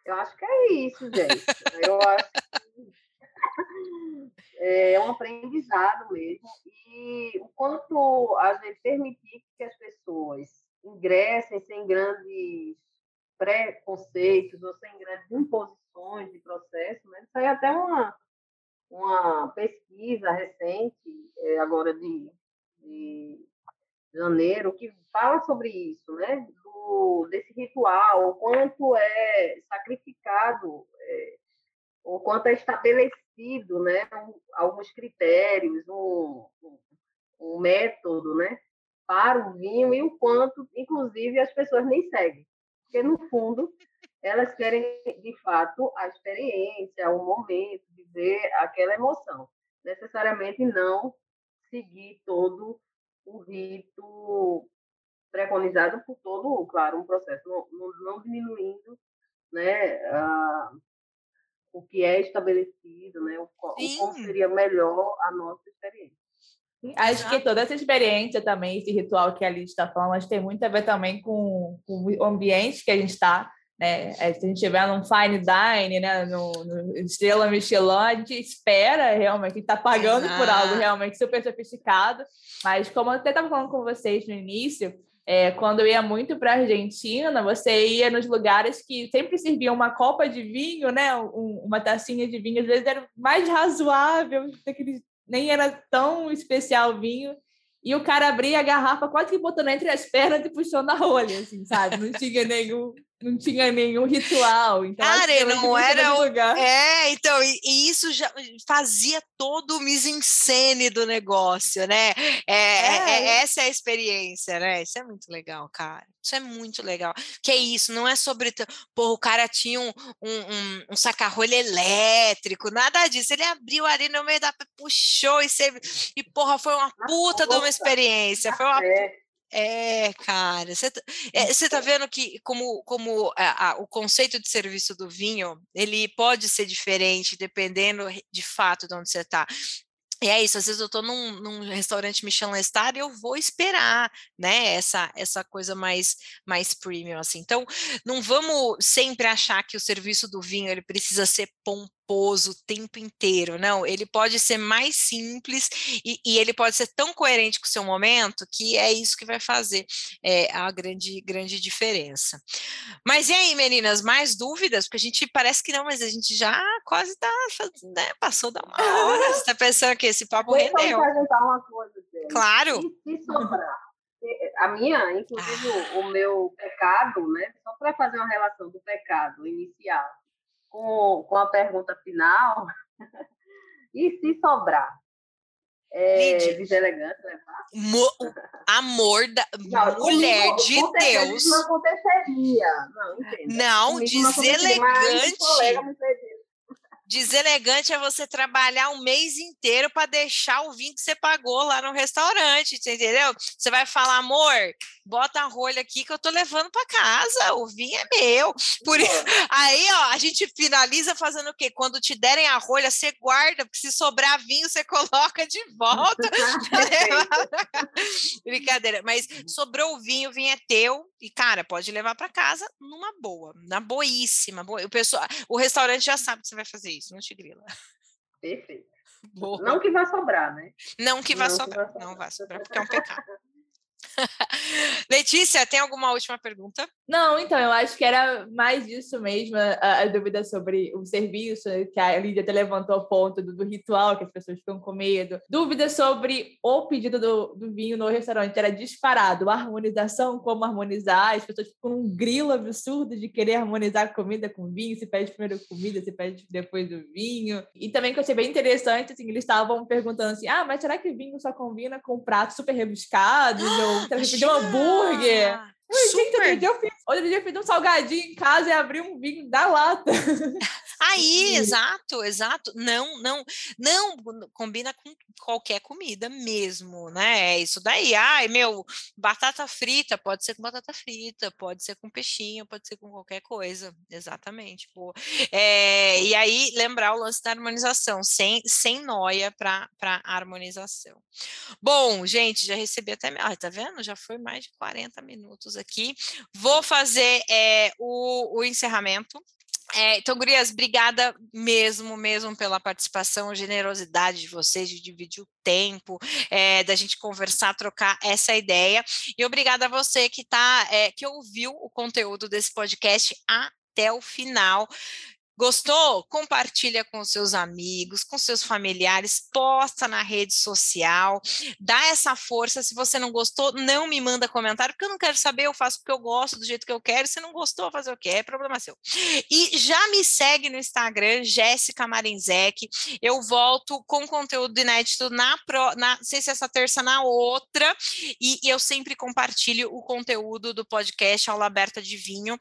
[SPEAKER 3] Eu acho que é isso, gente. Eu acho que é um aprendizado mesmo. E o quanto a gente permitir que as pessoas ingressem sem grandes preconceitos ou sem grandes imposições de processo, né? Isso aí é até uma, uma pesquisa recente, é, agora de, de janeiro, que fala sobre isso, né? Do, desse ritual, o quanto é sacrificado, é, o quanto é estabelecido, né? Um, alguns critérios, um, um, método, né? Para o vinho e o quanto, inclusive, as pessoas nem seguem. Porque, no fundo, elas querem, de fato, a experiência, o momento, viver aquela emoção. Necessariamente não seguir todo o rito preconizado por todo, claro, um processo, não, não diminuindo né, a, o que é estabelecido, né, o, o, como seria melhor a nossa experiência.
[SPEAKER 2] Acho que toda essa experiência também, esse ritual que a Liz está falando, acho que tem muito a ver também com, com o ambiente que a gente está né? É, se a gente estiver num fine dine, né? no, no estrela Michelin, a gente espera realmente, está pagando por algo realmente super sofisticado. Mas como eu até estava falando com vocês no início, é, quando eu ia muito para a Argentina, você ia nos lugares que sempre serviam uma copa de vinho, né? Um, uma tacinha de vinho, às vezes era mais razoável, nem era tão especial o vinho. E o cara abria a garrafa quase que botando entre as pernas e puxando a rolha, *laughs* assim, sabe? Não tinha nenhum não tinha nenhum ritual. Então
[SPEAKER 1] Cara, não era o... lugar. É, então, e, e, isso já fazia todo o mise-en-scène do negócio, né? É, é. É, é, essa é a experiência, né? Isso é muito legal, cara. Isso é muito legal. Que é isso, não é sobre. Porra, o cara tinha um, um, um, um saca-rolha elétrico, nada disso. Ele abriu ali no meio da. puxou e, e porra, foi uma puta de uma experiência. Foi uma. É, cara, você tá, é, tá vendo que como, como a, a, o conceito de serviço do vinho, ele pode ser diferente dependendo de fato de onde você está. E é isso, às vezes eu estou num, num, restaurante Michelin Star e eu vou esperar, né, essa, essa coisa mais, mais premium, assim. Então, não vamos sempre achar que o serviço do vinho, ele precisa ser pomposo pomposo o tempo inteiro, não, ele pode ser mais simples e, e, ele pode ser tão coerente com o seu momento que é isso que vai fazer é, a grande, grande diferença. Mas e aí, meninas, mais dúvidas? Porque a gente parece que não, mas a gente já quase está, né, passou da uma hora, você está pensando que esse papo
[SPEAKER 3] Deixa rendeu. Eu perguntar uma coisa,
[SPEAKER 1] gente. Claro.
[SPEAKER 3] E se sobrar? A minha, inclusive ah. o meu pecado, né? Só para fazer uma relação do pecado inicial com, com a pergunta final. *laughs* e se sobrar? É, deselegante levar?
[SPEAKER 1] Mo amor da não, mulher comigo, de Deus.
[SPEAKER 3] Não aconteceria. Não.
[SPEAKER 1] Não, deselegante. Deselegante é você trabalhar um mês inteiro para deixar o vinho que você pagou lá no restaurante, entendeu? Você vai falar, amor, bota a rolha aqui que eu tô levando para casa, o vinho é meu. Por *laughs* aí, ó, a gente finaliza fazendo o quê? Quando te derem a rolha, você guarda, porque se sobrar vinho, você *laughs* coloca de volta. *laughs* Brincadeira, mas uhum. sobrou o vinho, o vinho é teu e cara, pode levar para casa numa boa, na boíssima, boa. O pessoal, o restaurante já sabe que você vai fazer isso, não te grila.
[SPEAKER 3] Perfeito. *laughs* Boa. Não que vai sobrar, né?
[SPEAKER 1] Não que vai sobrar, não vai sobrar, porque é um pecado. *laughs* Letícia, tem alguma última pergunta?
[SPEAKER 2] Não, então, eu acho que era mais disso mesmo, a, a dúvida sobre o serviço, que a Lídia até levantou o ponto do, do, ritual, que as pessoas ficam com medo. Dúvida sobre o pedido do, do vinho no restaurante, era disparado. Harmonização, como harmonizar, as pessoas ficam num grilo absurdo de querer harmonizar comida com vinho, se pede primeiro comida, se pede depois do vinho. E também que eu achei bem interessante, assim, eles estavam perguntando assim, ah, mas será que vinho só combina com pratos super rebuscados? ou que pedir um hambúrguer? Gente, outro dia, eu fiz, outro dia eu fiz um salgadinho em casa e abri um vinho da lata. *laughs*
[SPEAKER 1] Aí, exato, exato. Não, não, não combina com qualquer comida mesmo, né? É isso daí. Ai, meu, batata frita pode ser com batata frita, pode ser com peixinho, pode ser com qualquer coisa. Exatamente. Pô. É, e aí, lembrar o lance da harmonização, sem, sem noia para harmonização. Bom, gente, já recebi até. Ah, tá vendo? Já foi mais de 40 minutos aqui. Vou fazer é, o, o encerramento é, então, Gurias, obrigada mesmo, mesmo pela participação, generosidade de vocês de dividir o tempo, é, da gente conversar, trocar essa ideia. E obrigada a você que tá, é, que ouviu o conteúdo desse podcast até o final. Gostou? Compartilha com seus amigos, com seus familiares, posta na rede social, dá essa força. Se você não gostou, não me manda comentário, porque eu não quero saber, eu faço porque eu gosto, do jeito que eu quero. Se não gostou, fazer o quê? É problema seu. E já me segue no Instagram, Jéssica Marinzec. Eu volto com conteúdo inédito na, pro, na não sei se essa terça, na outra, e, e eu sempre compartilho o conteúdo do podcast Aula Aberta de Vinho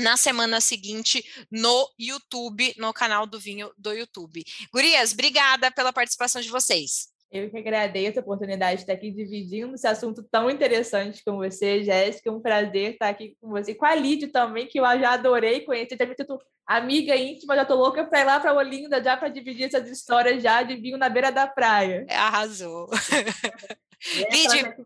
[SPEAKER 1] na semana seguinte no YouTube, no canal do Vinho do YouTube. Gurias, obrigada pela participação de vocês.
[SPEAKER 2] Eu que agradeço a oportunidade de estar aqui dividindo esse assunto tão interessante com você, Jéssica. É um prazer estar aqui com você. Com a Lídia também, que eu já adorei conhecer. Já me sinto amiga íntima, já tô louca para ir lá para Olinda já para dividir essas histórias já de vinho na beira da praia.
[SPEAKER 1] Arrasou. *laughs* Lid,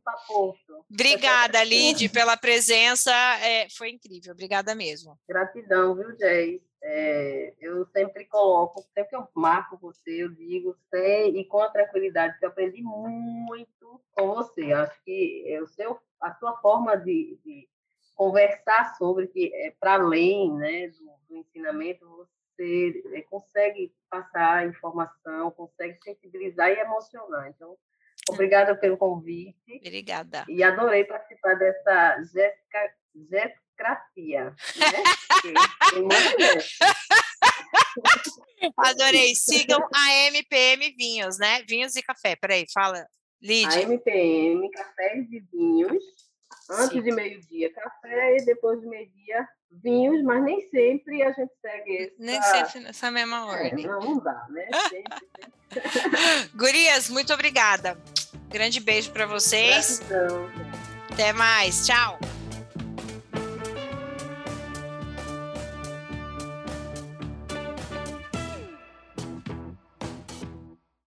[SPEAKER 1] obrigada, *laughs* Lid, pela presença. É, foi incrível, obrigada mesmo.
[SPEAKER 3] Gratidão, viu, Jay? É, eu sempre coloco, sempre que eu marco você, eu digo, sei, e com a tranquilidade, que eu aprendi muito com você. Acho que é o seu, a sua forma de, de conversar sobre, que é para além né, do, do ensinamento, você é, consegue passar informação, consegue sensibilizar e emocionar. Então, Obrigada pelo convite.
[SPEAKER 1] Obrigada.
[SPEAKER 3] E adorei participar dessa Jéssica, Jéssicracia. Né? *laughs*
[SPEAKER 1] Adorei. *laughs* Sigam a MPM Vinhos, né? Vinhos e café. Peraí, fala. Lídia.
[SPEAKER 3] A MPM, cafés e vinhos. Antes Sim. de meio-dia, café e depois de meio-dia, vinhos, mas nem sempre a gente segue essa...
[SPEAKER 1] Nem sempre nessa mesma é, ordem.
[SPEAKER 3] É, não, não dá, né? *laughs* Sempre,
[SPEAKER 1] sempre. Gurias, muito obrigada. Grande beijo para vocês.
[SPEAKER 3] Gratidão.
[SPEAKER 1] Até mais. Tchau.